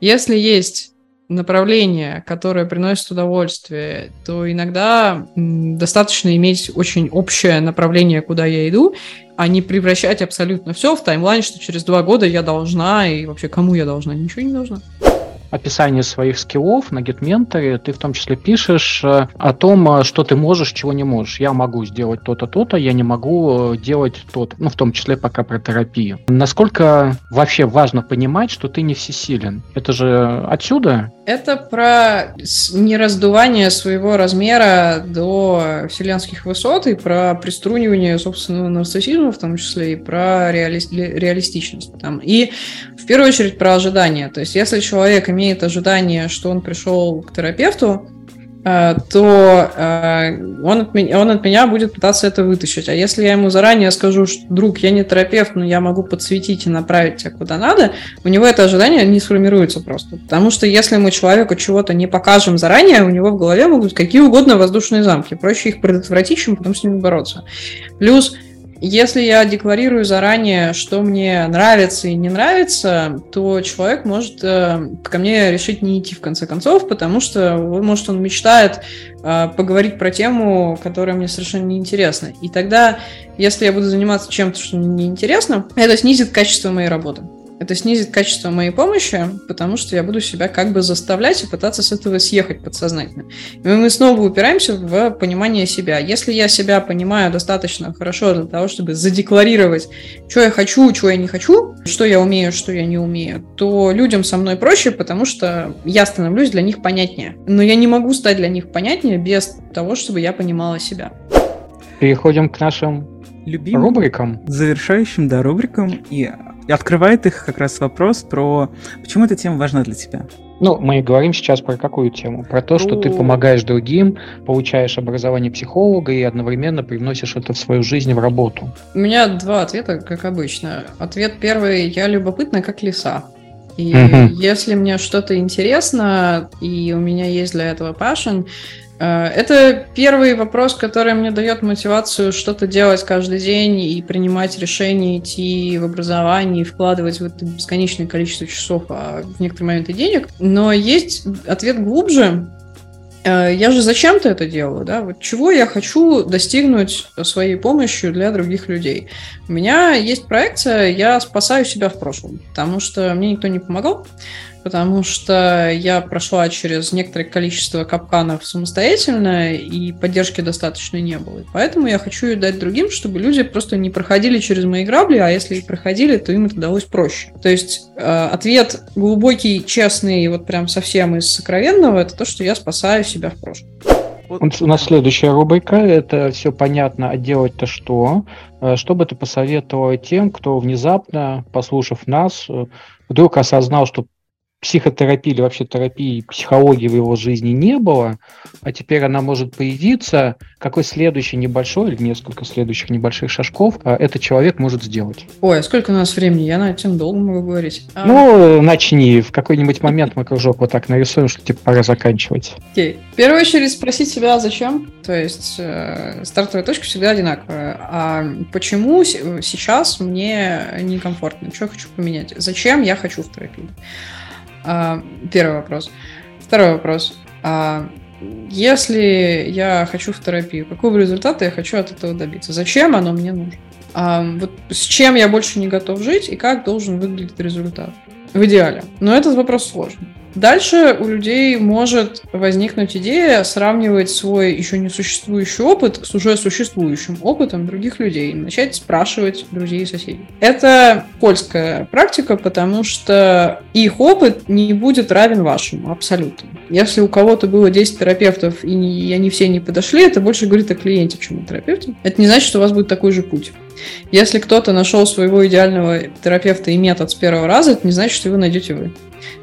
Если есть направление, которое приносит удовольствие, то иногда достаточно иметь очень общее направление, куда я иду, а не превращать абсолютно все в таймлайн, что через два года я должна, и вообще кому я должна, ничего не должна описании своих скиллов на GetMentor ты в том числе пишешь э, о том, э, что ты можешь, чего не можешь. Я могу сделать то-то, то-то, я не могу э, делать то-то. Ну, в том числе пока про терапию. Насколько вообще важно понимать, что ты не всесилен? Это же отсюда? Это про нераздувание своего размера до вселенских высот и про приструнивание собственного нарциссизма в том числе и про реали... реалистичность. Там. И первую очередь про ожидания. То есть если человек имеет ожидание, что он пришел к терапевту, э, то э, он от, меня, он от меня будет пытаться это вытащить. А если я ему заранее скажу, что, друг, я не терапевт, но я могу подсветить и направить тебя куда надо, у него это ожидание не сформируется просто. Потому что если мы человеку чего-то не покажем заранее, у него в голове могут какие угодно воздушные замки. Проще их предотвратить, чем потом с ними бороться. Плюс если я декларирую заранее, что мне нравится и не нравится, то человек может э, ко мне решить не идти в конце концов, потому что, может, он мечтает э, поговорить про тему, которая мне совершенно не интересна. И тогда, если я буду заниматься чем-то, что мне не интересно, это снизит качество моей работы это снизит качество моей помощи, потому что я буду себя как бы заставлять и пытаться с этого съехать подсознательно. И мы снова упираемся в понимание себя. Если я себя понимаю достаточно хорошо для того, чтобы задекларировать, что я хочу, что я не хочу, что я умею, что я не умею, то людям со мной проще, потому что я становлюсь для них понятнее. Но я не могу стать для них понятнее без того, чтобы я понимала себя. Переходим к нашим любимым рубрикам. Завершающим, да, рубрикам. И открывает их как раз вопрос про почему эта тема важна для тебя. Ну, мы говорим сейчас про какую тему? Про то, что ты помогаешь другим, получаешь образование психолога и одновременно привносишь это в свою жизнь, в работу. У меня два ответа, как обычно. Ответ первый, я любопытна, как лиса. И угу. если мне что-то интересно, и у меня есть для этого passion, это первый вопрос, который мне дает мотивацию что-то делать каждый день и принимать решения, идти в образование, вкладывать в это бесконечное количество часов, а в некоторые моменты денег. Но есть ответ глубже. Э, я же зачем-то это делаю, да? Вот чего я хочу достигнуть своей помощью для других людей? У меня есть проекция, я спасаю себя в прошлом, потому что мне никто не помогал потому что я прошла через некоторое количество капканов самостоятельно, и поддержки достаточно не было. поэтому я хочу ее дать другим, чтобы люди просто не проходили через мои грабли, а если и проходили, то им это далось проще. То есть э, ответ глубокий, честный, вот прям совсем из сокровенного, это то, что я спасаю себя в прошлом. У нас следующая рубрика, это все понятно, а делать-то что? Э, что бы ты посоветовала тем, кто внезапно, послушав нас, э, вдруг осознал, что психотерапии или вообще терапии, психологии в его жизни не было, а теперь она может появиться, какой следующий небольшой или несколько следующих небольших шажков а, этот человек может сделать? Ой, а сколько у нас времени? Я на этим долго могу говорить. А... Ну, начни. В какой-нибудь момент мы кружок вот так нарисуем, что типа пора заканчивать. Окей. В первую очередь спросить себя, зачем? То есть э, стартовая точка всегда одинаковая. А почему сейчас мне некомфортно? Что я хочу поменять? Зачем я хочу в терапию? А, первый вопрос. Второй вопрос. А, если я хочу в терапию, какого результата я хочу от этого добиться? Зачем оно мне нужно? А, вот с чем я больше не готов жить и как должен выглядеть результат? В идеале. Но этот вопрос сложный. Дальше у людей может возникнуть идея сравнивать свой еще не существующий опыт с уже существующим опытом других людей, начать спрашивать друзей и соседей. Это польская практика, потому что их опыт не будет равен вашему, абсолютно. Если у кого-то было 10 терапевтов и они все не подошли, это больше говорит о клиенте, чем о терапевте. Это не значит, что у вас будет такой же путь. Если кто-то нашел своего идеального терапевта и метод с первого раза, это не значит, что вы найдете вы.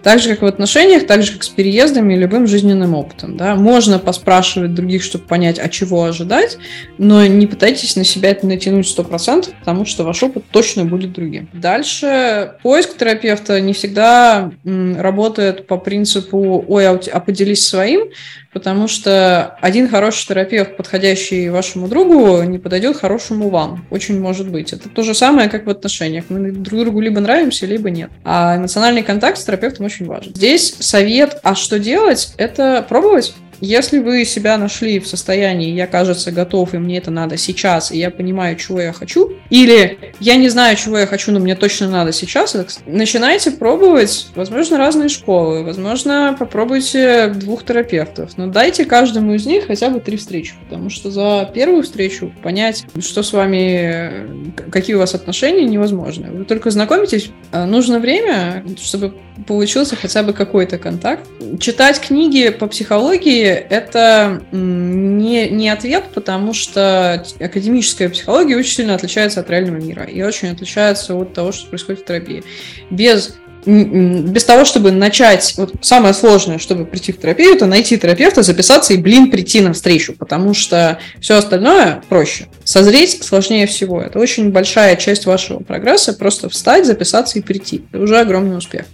Так же, как в отношениях, так же, как с переездами и любым жизненным опытом. Да? Можно поспрашивать других, чтобы понять, а чего ожидать, но не пытайтесь на себя это натянуть 100%, потому что ваш опыт точно будет другим. Дальше поиск терапевта не всегда работает по принципу «Ой, а, а поделись своим», потому что один хороший терапевт, подходящий вашему другу, не подойдет хорошему вам. Очень может быть. Это то же самое, как в отношениях. Мы друг другу либо нравимся, либо нет. А эмоциональный контакт с терапевтом очень важен. Здесь совет, а что делать, это пробовать. Если вы себя нашли в состоянии «я, кажется, готов, и мне это надо сейчас, и я понимаю, чего я хочу», или «я не знаю, чего я хочу, но мне точно надо сейчас», начинайте пробовать, возможно, разные школы, возможно, попробуйте двух терапевтов, но дайте каждому из них хотя бы три встречи, потому что за первую встречу понять, что с вами, какие у вас отношения, невозможно. Вы только знакомитесь, а нужно время, чтобы получился хотя бы какой-то контакт. Читать книги по психологии это не, не ответ, потому что академическая психология очень сильно отличается от реального мира и очень отличается от того, что происходит в терапии. Без без того, чтобы начать, вот самое сложное, чтобы прийти в терапию, это найти терапевта, записаться и, блин, прийти на встречу, потому что все остальное проще. Созреть сложнее всего. Это очень большая часть вашего прогресса, просто встать, записаться и прийти. Это уже огромный успех.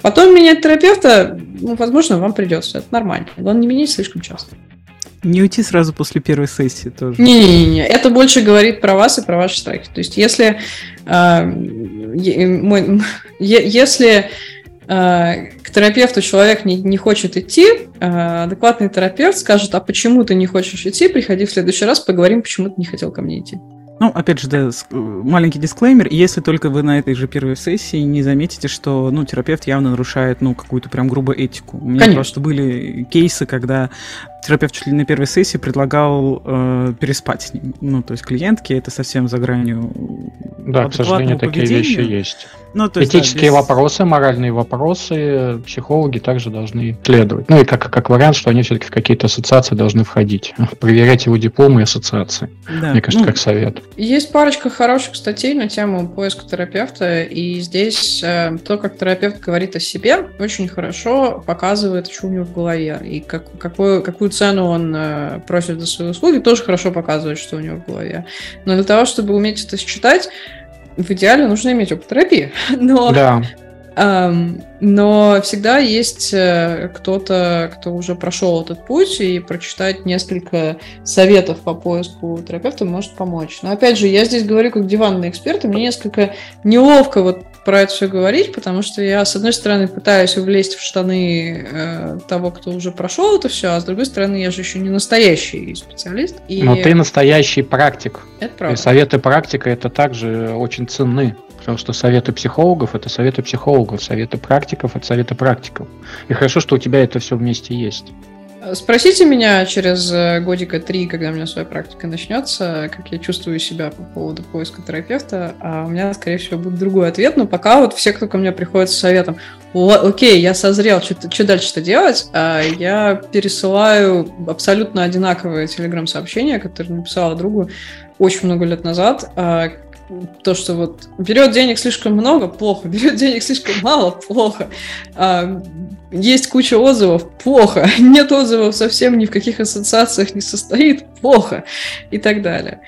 Потом менять терапевта, ну, возможно, вам придется, это нормально. Он не менять слишком часто. Не уйти сразу после первой сессии тоже. Не-не-не, это больше говорит про вас и про ваши страхи. То есть, если э, мой, [LAUGHS] если э, к терапевту человек не, не хочет идти, э, адекватный терапевт скажет, а почему ты не хочешь идти, приходи в следующий раз, поговорим, почему ты не хотел ко мне идти. Ну, опять же, да, маленький дисклеймер. Если только вы на этой же первой сессии не заметите, что, ну, терапевт явно нарушает, ну, какую-то прям грубую этику. У меня Конечно. просто были кейсы, когда терапевт чуть ли на первой сессии предлагал э, переспать с ним. Ну, то есть клиентки это совсем за гранью Да, к сожалению, такие вещи есть. Ну, то есть, Этические да, без... вопросы, моральные вопросы психологи также должны следовать. Ну и как, как вариант, что они все-таки в какие-то ассоциации должны входить. [LAUGHS] Проверять его дипломы и ассоциации. Да. Мне кажется, ну, как совет. Есть парочка хороших статей на тему поиска терапевта, и здесь э, то, как терапевт говорит о себе, очень хорошо показывает, что у него в голове, и как, какую, какую цену он э, просит за свои услуги, тоже хорошо показывает, что у него в голове. Но для того, чтобы уметь это считать, в идеале нужно иметь опыт терапии. [LAUGHS] Но, да. эм, но всегда есть э, кто-то, кто уже прошел этот путь, и прочитать несколько советов по поиску терапевта может помочь. Но опять же, я здесь говорю как диванный эксперт, и мне несколько неловко вот про это все говорить, потому что я, с одной стороны, пытаюсь влезть в штаны э, того, кто уже прошел это все, а с другой стороны, я же еще не настоящий специалист. И... Но ты настоящий практик. Это правда. И советы практика это также очень ценны. Потому что советы психологов это советы психологов, советы практиков это советы практиков. И хорошо, что у тебя это все вместе есть. Спросите меня через э, годика три, когда у меня своя практика начнется, как я чувствую себя по поводу поиска терапевта, а у меня, скорее всего, будет другой ответ, но пока вот все, кто ко мне приходит с советом, окей, я созрел, что дальше-то делать, а я пересылаю абсолютно одинаковые телеграм-сообщения, которые написала другу очень много лет назад, а, то, что вот берет денег слишком много, плохо, [LAUGHS] берет денег слишком мало, плохо. А, есть куча отзывов, плохо. [LAUGHS] Нет отзывов совсем ни в каких ассоциациях не состоит, плохо. И так далее.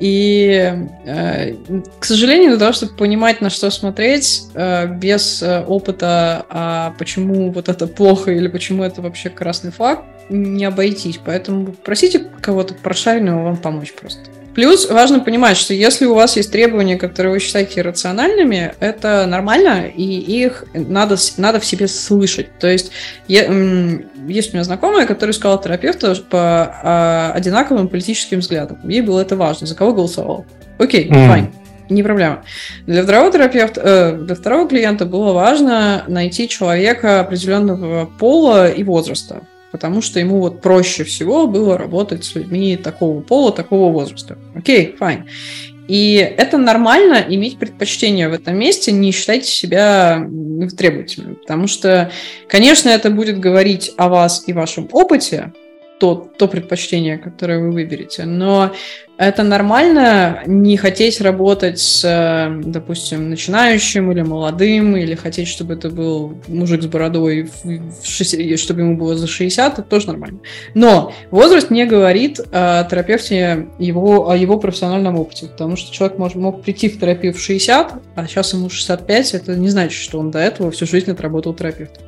И, э, к сожалению, для того, чтобы понимать, на что смотреть, э, без э, опыта, а почему вот это плохо или почему это вообще красный флаг, не обойтись. Поэтому просите кого-то прошаренного вам помочь просто. Плюс важно понимать, что если у вас есть требования, которые вы считаете рациональными, это нормально, и их надо, надо в себе слышать. То есть я, есть у меня знакомая, которая искала терапевта по а, одинаковым политическим взглядам. Ей было это важно, за кого голосовал. Окей, mm. fine. Не проблема. Для второго терапевта, э, для второго клиента было важно найти человека определенного пола и возраста, потому что ему вот проще всего было работать с людьми такого пола, такого возраста. Окей, файн. И это нормально иметь предпочтение в этом месте, не считайте себя требовательным, потому что, конечно, это будет говорить о вас и вашем опыте, то, то предпочтение, которое вы выберете. Но это нормально не хотеть работать с, допустим, начинающим или молодым, или хотеть, чтобы это был мужик с бородой, в 60, чтобы ему было за 60, это тоже нормально. Но возраст не говорит о терапевте его, о его профессиональном опыте, потому что человек мог, мог прийти в терапию в 60, а сейчас ему 65, это не значит, что он до этого всю жизнь отработал терапевтом.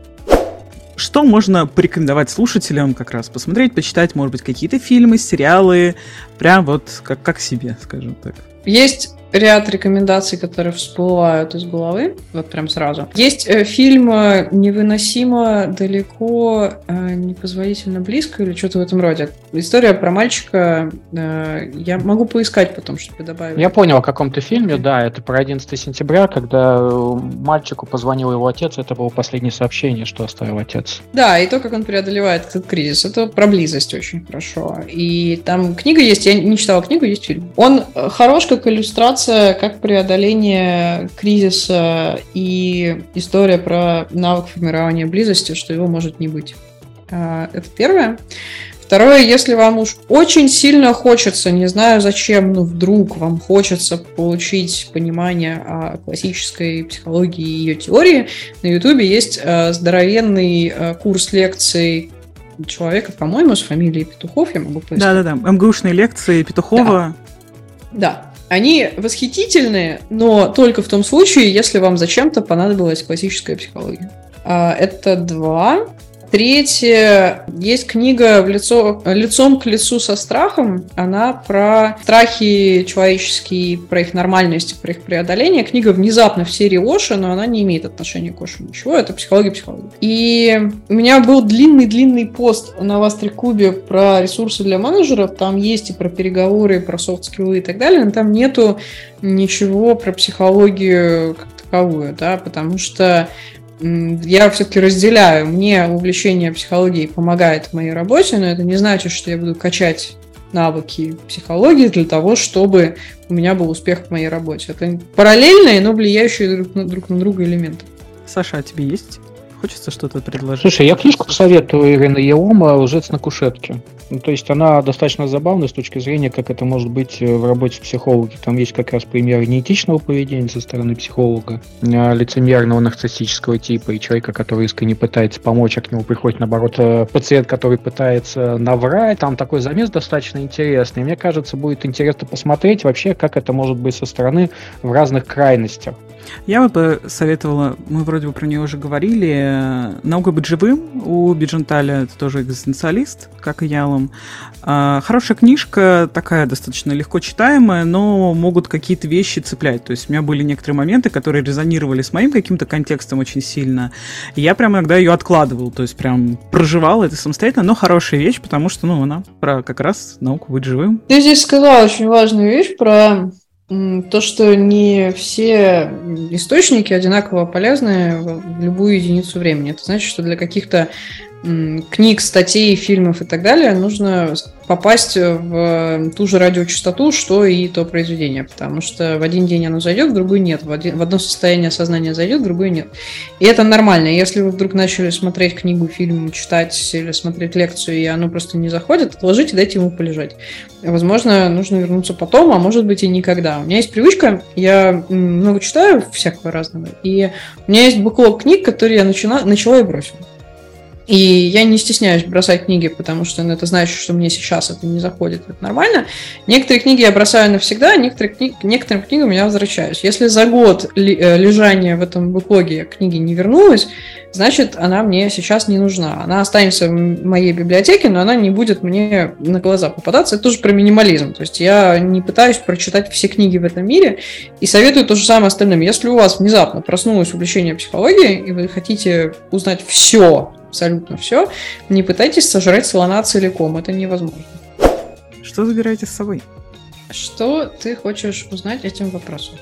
Что можно порекомендовать слушателям как раз посмотреть, почитать, может быть, какие-то фильмы, сериалы, прям вот как, как себе, скажем так? Есть ряд рекомендаций, которые всплывают из головы, вот прям сразу. Есть э, фильм э, «Невыносимо далеко, э, непозволительно близко» или что-то в этом роде. История про мальчика, я могу поискать потом, чтобы добавить. Я понял о каком-то фильме, да, это про 11 сентября, когда мальчику позвонил его отец, это было последнее сообщение, что оставил отец. Да, и то, как он преодолевает этот кризис, это про близость очень хорошо. И там книга есть, я не читала книгу, есть фильм. Он хорош как иллюстрация информация, как преодоление кризиса и история про навык формирования близости, что его может не быть. А, это первое. Второе, если вам уж очень сильно хочется, не знаю зачем, но вдруг вам хочется получить понимание о классической психологии и ее теории, на Ютубе есть э, здоровенный э, курс лекций человека, по-моему, с фамилией Петухов, я могу поискать. Да-да-да, МГУшные лекции Петухова. Да. да. Они восхитительные, но только в том случае, если вам зачем-то понадобилась классическая психология. А, это два. Третье, есть книга в лицо, «Лицом к лицу со страхом». Она про страхи человеческие, про их нормальность, про их преодоление. Книга внезапно в серии Оша, но она не имеет отношения к Ошу ничего. Это психология психологии. И у меня был длинный-длинный пост на Вастрикубе про ресурсы для менеджеров. Там есть и про переговоры, и про софт-скиллы и так далее, но там нету ничего про психологию как таковую, да, потому что я все-таки разделяю. Мне увлечение психологией помогает в моей работе, но это не значит, что я буду качать навыки психологии для того, чтобы у меня был успех в моей работе. Это параллельные, но влияющие друг на, друг на друга элементы. Саша, а тебе есть Хочется что-то предложить? Слушай, я книжку посоветую Ирины Еома «Лжец на кушетке». Ну, то есть она достаточно забавная с точки зрения, как это может быть э, в работе с психологом. Там есть как раз примеры неэтичного поведения со стороны психолога, а, лицемерного нарциссического типа и человека, который искренне пытается помочь, а к нему приходит, наоборот, э, пациент, который пытается наврать. Там такой замес достаточно интересный. Мне кажется, будет интересно посмотреть вообще, как это может быть со стороны в разных крайностях. Я бы советовала, мы вроде бы про нее уже говорили, «Наука быть живым» у Бидженталя, это тоже экзистенциалист, как и Ялом. А, хорошая книжка, такая достаточно легко читаемая, но могут какие-то вещи цеплять. То есть у меня были некоторые моменты, которые резонировали с моим каким-то контекстом очень сильно. И я прям иногда ее откладывал, то есть прям проживал это самостоятельно, но хорошая вещь, потому что, ну, она про как раз науку быть живым. Ты здесь сказала очень важную вещь про то, что не все источники одинаково полезны в любую единицу времени. Это значит, что для каких-то книг, статей, фильмов и так далее, нужно попасть в ту же радиочастоту, что и то произведение, потому что в один день оно зайдет, в другой нет, в, один, в одно состояние сознания зайдет, в другое нет. И это нормально. Если вы вдруг начали смотреть книгу, фильм, читать или смотреть лекцию, и оно просто не заходит, отложите, дайте ему полежать. Возможно, нужно вернуться потом, а может быть и никогда. У меня есть привычка, я много читаю всякого разного, и у меня есть буклог книг, которые я начала, начала и бросила. И я не стесняюсь бросать книги, потому что ну, это значит, что мне сейчас это не заходит, это нормально. Некоторые книги я бросаю навсегда, некоторые книги, некоторым книгам я возвращаюсь. Если за год э, лежания в этом бэклоге книги не вернулась, значит, она мне сейчас не нужна. Она останется в моей библиотеке, но она не будет мне на глаза попадаться. Это тоже про минимализм. То есть я не пытаюсь прочитать все книги в этом мире и советую то же самое остальным. Если у вас внезапно проснулось увлечение психологией, и вы хотите узнать все абсолютно все. Не пытайтесь сожрать слона целиком, это невозможно. Что забираете с собой? Что ты хочешь узнать этим вопросом?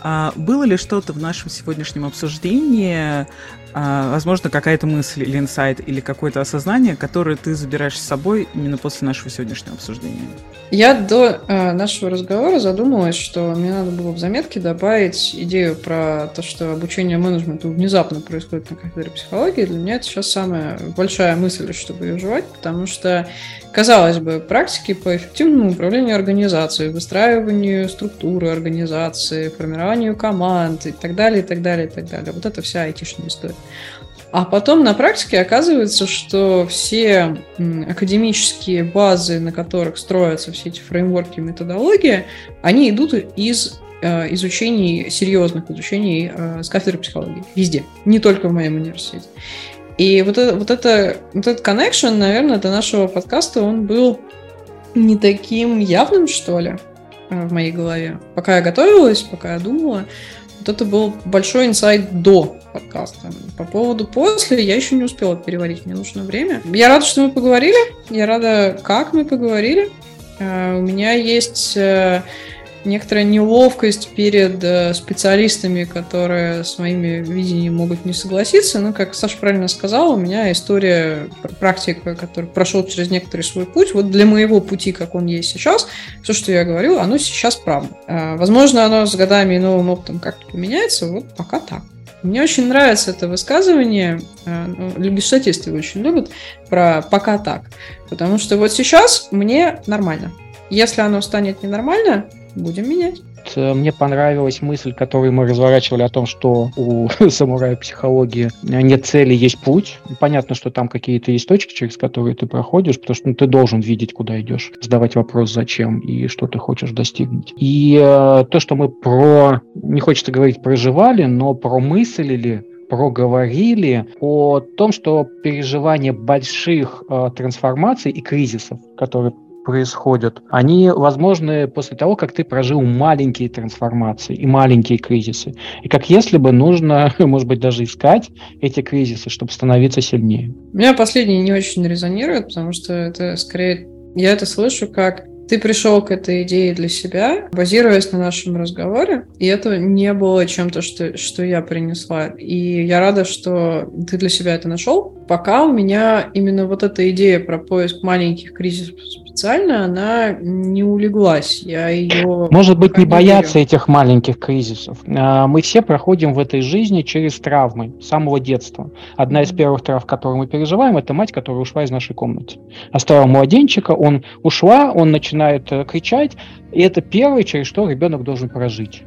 А было ли что-то в нашем сегодняшнем обсуждении, возможно, какая-то мысль или инсайт, или какое-то осознание, которое ты забираешь с собой именно после нашего сегодняшнего обсуждения? Я до э, нашего разговора задумалась, что мне надо было в заметке добавить идею про то, что обучение менеджменту внезапно происходит на кафедре психологии. Для меня это сейчас самая большая мысль, чтобы ее жевать, потому что, казалось бы, практики по эффективному управлению организацией, выстраиванию структуры организации, формированию команд и так далее, и так далее, и так далее. Вот это вся айтишная история. А потом на практике оказывается, что все академические базы, на которых строятся все эти фреймворки и методологии, они идут из э, изучений, серьезных изучений э, с кафедры психологии. Везде. Не только в моем университете. И вот, это, вот, это, вот этот connection, наверное, до нашего подкаста, он был не таким явным, что ли, э, в моей голове. Пока я готовилась, пока я думала, вот это был большой инсайт до подкаста. По поводу после я еще не успела переварить, мне нужно время. Я рада, что мы поговорили. Я рада, как мы поговорили. Uh, у меня есть uh, некоторая неловкость перед э, специалистами, которые с моими видениями могут не согласиться. Но, как Саша правильно сказал, у меня история, практика, который прошел через некоторый свой путь. Вот для моего пути, как он есть сейчас, все, что я говорю, оно сейчас правда. А, возможно, оно с годами и новым опытом как-то поменяется, вот пока так. Мне очень нравится это высказывание, э, ну, любишатисты очень любят, про «пока так». Потому что вот сейчас мне нормально. Если оно станет ненормально, будем менять. Э, мне понравилась мысль, которую мы разворачивали о том, что у [LAUGHS] самурая психологии нет цели, есть путь. Понятно, что там какие-то есть точки, через которые ты проходишь, потому что ну, ты должен видеть, куда идешь, задавать вопрос, зачем и что ты хочешь достигнуть. И э, то, что мы про, не хочется говорить проживали, но про мыслили, проговорили о том, что переживание больших э, трансформаций и кризисов, которые происходят, они возможны после того, как ты прожил маленькие трансформации и маленькие кризисы. И как если бы нужно, [LAUGHS] может быть, даже искать эти кризисы, чтобы становиться сильнее. У меня последние не очень резонирует, потому что это скорее... Я это слышу как ты пришел к этой идее для себя, базируясь на нашем разговоре, и это не было чем-то, что, что я принесла. И я рада, что ты для себя это нашел. Пока у меня именно вот эта идея про поиск маленьких кризисов специально, она не улеглась. Я ее... Может быть, не бояться верю. этих маленьких кризисов. А, мы все проходим в этой жизни через травмы с самого детства. Одна из первых трав, которую мы переживаем, это мать, которая ушла из нашей комнаты. Оставила младенчика, он ушла, он начинает э, кричать, и это первое, через что ребенок должен прожить.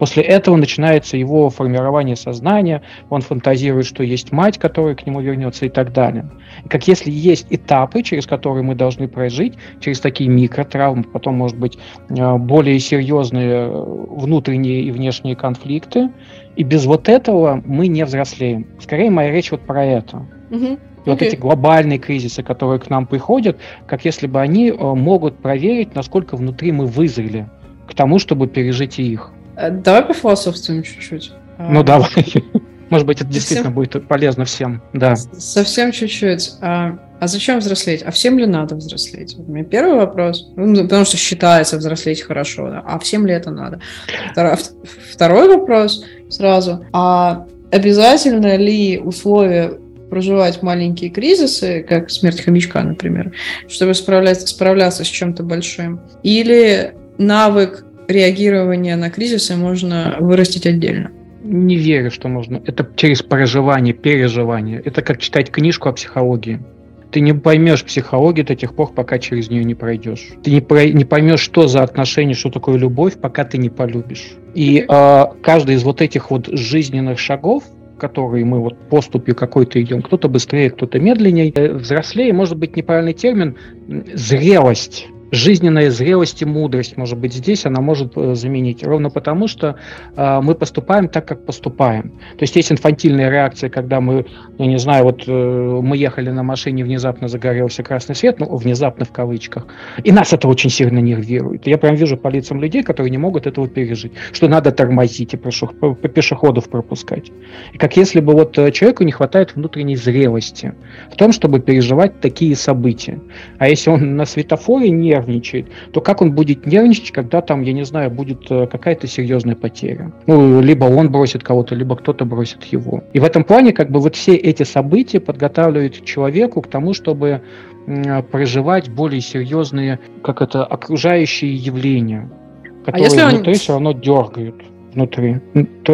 После этого начинается его формирование сознания, он фантазирует, что есть мать, которая к нему вернется и так далее. И как если есть этапы, через которые мы должны прожить, через такие микротравмы, потом, может быть, э, более серьезные э, внутренние и внешние конфликты, и без вот этого мы не взрослеем. Скорее, моя речь вот про это. Угу. И вот эти глобальные кризисы, которые к нам приходят, как если бы они э, могут проверить, насколько внутри мы вызрели к тому, чтобы пережить их. Э, давай пофилософствуем чуть-чуть. Ну, давай. [LAUGHS] Может быть, это действительно будет полезно всем. Да. Совсем чуть-чуть. А, а зачем взрослеть? А всем ли надо взрослеть? У меня первый вопрос. Ну, потому что считается взрослеть хорошо. Да? А всем ли это надо? Второй, второй вопрос сразу. А обязательно ли условия проживать маленькие кризисы, как смерть хомячка, например, чтобы справляться, справляться с чем-то большим? Или навык реагирования на кризисы можно вырастить отдельно? Не верю, что можно. Это через проживание, переживание. Это как читать книжку о психологии. Ты не поймешь психологию до тех пор, пока через нее не пройдешь. Ты не, про, не поймешь, что за отношения, что такое любовь, пока ты не полюбишь. И э, каждый из вот этих вот жизненных шагов, которые мы вот поступью какой-то идем, кто-то быстрее, кто-то медленнее, э, взрослее, может быть неправильный термин, зрелость жизненная зрелость и мудрость, может быть, здесь она может э, заменить. Ровно потому, что э, мы поступаем так, как поступаем. То есть есть инфантильная реакция, когда мы, я не знаю, вот э, мы ехали на машине, внезапно загорелся красный свет, ну, внезапно в кавычках, и нас это очень сильно нервирует. Я прям вижу по лицам людей, которые не могут этого пережить, что надо тормозить и по пешеходов пропускать. И как если бы вот э, человеку не хватает внутренней зрелости в том, чтобы переживать такие события. А если он на светофоре не нервничает, то как он будет нервничать, когда там, я не знаю, будет э, какая-то серьезная потеря? Ну, либо он бросит кого-то, либо кто-то бросит его. И в этом плане как бы вот все эти события подготавливают человеку к тому, чтобы проживать более серьезные, как это, окружающие явления, которые а если внутри он... все равно дергают внутри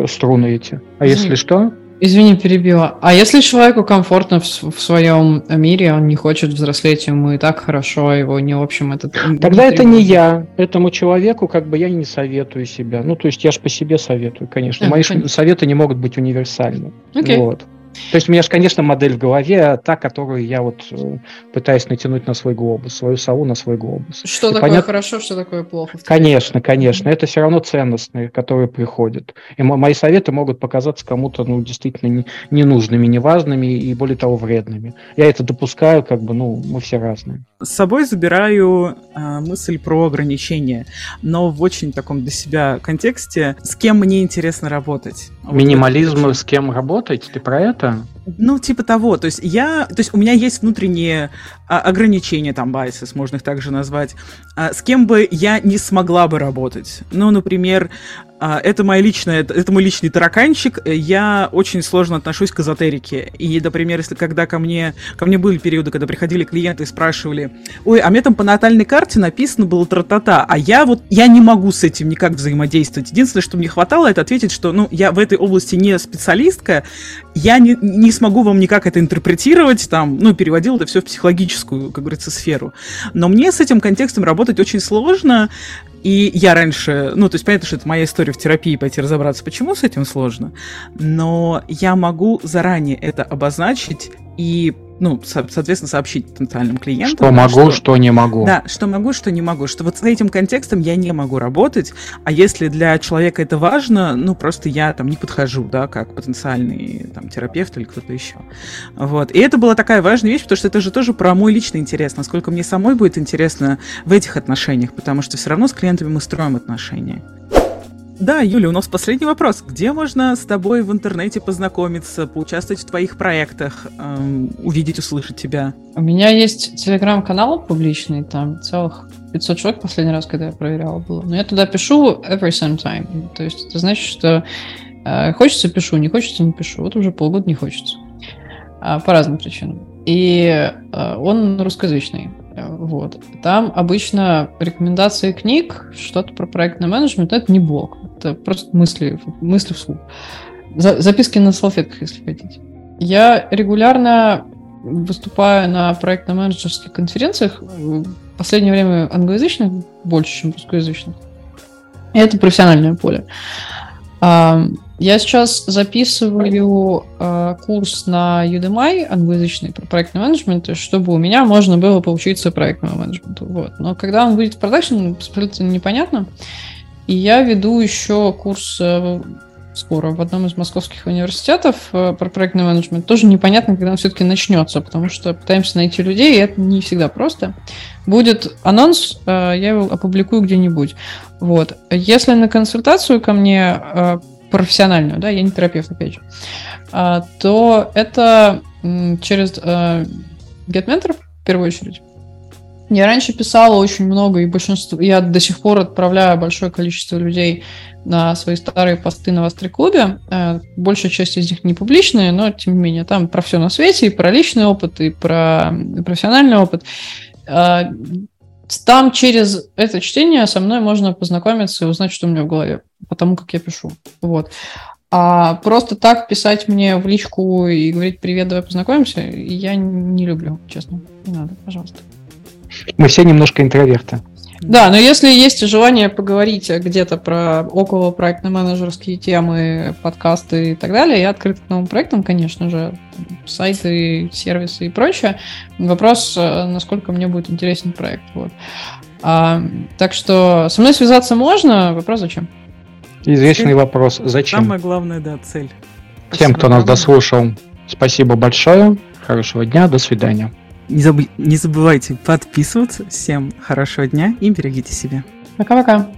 струны эти. А если что? Извини, перебила. А если человеку комфортно в, в своем мире, он не хочет взрослеть, ему и так хорошо, его не в общем это... Тогда это не я. Этому человеку как бы я не советую себя. Ну, то есть я же по себе советую, конечно. А, Мои конечно. советы не могут быть универсальны. Okay. Вот. То есть у меня же, конечно, модель в голове, та, которую я вот э, пытаюсь натянуть на свой глобус, свою сову на свой глобус. Что и такое понят... хорошо, что такое плохо? Конечно, конечно. Это все равно ценностные, которые приходят. И мои советы могут показаться кому-то, ну, действительно не, ненужными, неважными и, более того, вредными. Я это допускаю, как бы, ну, мы все разные. С собой забираю э, мысль про ограничения, но в очень таком для себя контексте, с кем мне интересно работать. Минимализм, вот с кем работать? Ты про это? Это? Ну, типа того. То есть я, то есть у меня есть внутренние а, ограничения, там, biases, можно их также назвать, а, с кем бы я не смогла бы работать. Ну, например, а, это, моя личная, это мой личный тараканчик. Я очень сложно отношусь к эзотерике. И, например, если когда ко мне, ко мне были периоды, когда приходили клиенты и спрашивали, ой, а мне там по натальной карте написано было тра-та-та, а я вот, я не могу с этим никак взаимодействовать. Единственное, что мне хватало, это ответить, что, ну, я в этой области не специалистка, я не, не смогу вам никак это интерпретировать, там, ну, переводил это все в психологическую, как говорится, сферу. Но мне с этим контекстом работать очень сложно, и я раньше, ну, то есть понятно, что это моя история в терапии, пойти разобраться, почему с этим сложно, но я могу заранее это обозначить и ну, со- соответственно, сообщить потенциальным клиентам. Что могу, что, что не могу. Да, что могу, что не могу. Что вот с этим контекстом я не могу работать, а если для человека это важно, ну, просто я там не подхожу, да, как потенциальный там терапевт или кто-то еще. Вот. И это была такая важная вещь, потому что это же тоже про мой личный интерес, насколько мне самой будет интересно в этих отношениях, потому что все равно с клиентами мы строим отношения. Да, Юля, у нас последний вопрос. Где можно с тобой в интернете познакомиться, поучаствовать в твоих проектах, эм, увидеть, услышать тебя? У меня есть телеграм-канал публичный, там целых 500 человек последний раз, когда я проверяла, было. Но я туда пишу every sometime. То есть это значит, что э, хочется пишу, не хочется не пишу. Вот уже полгода не хочется. А, по разным причинам. И э, он русскоязычный. Вот. Там обычно рекомендации книг, что-то про проектный менеджмент, это не блог. Это просто мысли, мысли вслух. За, записки на салфетках, если хотите. Я регулярно выступаю на проектно-менеджерских конференциях, в последнее время англоязычных больше, чем русскоязычных. И это профессиональное поле. Я сейчас записываю э, курс на Udemy англоязычный про проектный менеджмент, чтобы у меня можно было поучиться проектному менеджменту. Вот. Но когда он будет в продакшн, абсолютно непонятно. И я веду еще курс э, скоро в одном из московских университетов э, про проектный менеджмент. Тоже непонятно, когда он все-таки начнется, потому что пытаемся найти людей, и это не всегда просто. Будет анонс, э, я его опубликую где-нибудь. Вот. Если на консультацию ко мне профессиональную, да, я не терапевт, опять же, а, то это через GetMentor в первую очередь. Я раньше писала очень много, и большинство, я до сих пор отправляю большое количество людей на свои старые посты на Востре-клубе. Э, большая часть из них не публичные, но, тем не менее, там про все на свете, и про личный опыт, и про профессиональный опыт. Э, там через это чтение со мной можно познакомиться и узнать, что у меня в голове, потому как я пишу. Вот. А просто так писать мне в личку и говорить «Привет, давай познакомимся» я не люблю, честно. Не надо, пожалуйста. Мы все немножко интроверты. Да, но если есть желание поговорить где-то про около проектно-менеджерские темы, подкасты и так далее, я открыт к новым проектам, конечно же, сайты, сервисы и прочее. Вопрос, э, насколько мне будет интересен проект. Вот. А, так что со мной связаться можно, вопрос зачем? Извечный вопрос, зачем? Самое главное, да, цель. Тем, кто нас дослушал, спасибо большое, хорошего дня, до свидания. Не, заб... не забывайте подписываться. Всем хорошего дня и берегите себя. Пока-пока.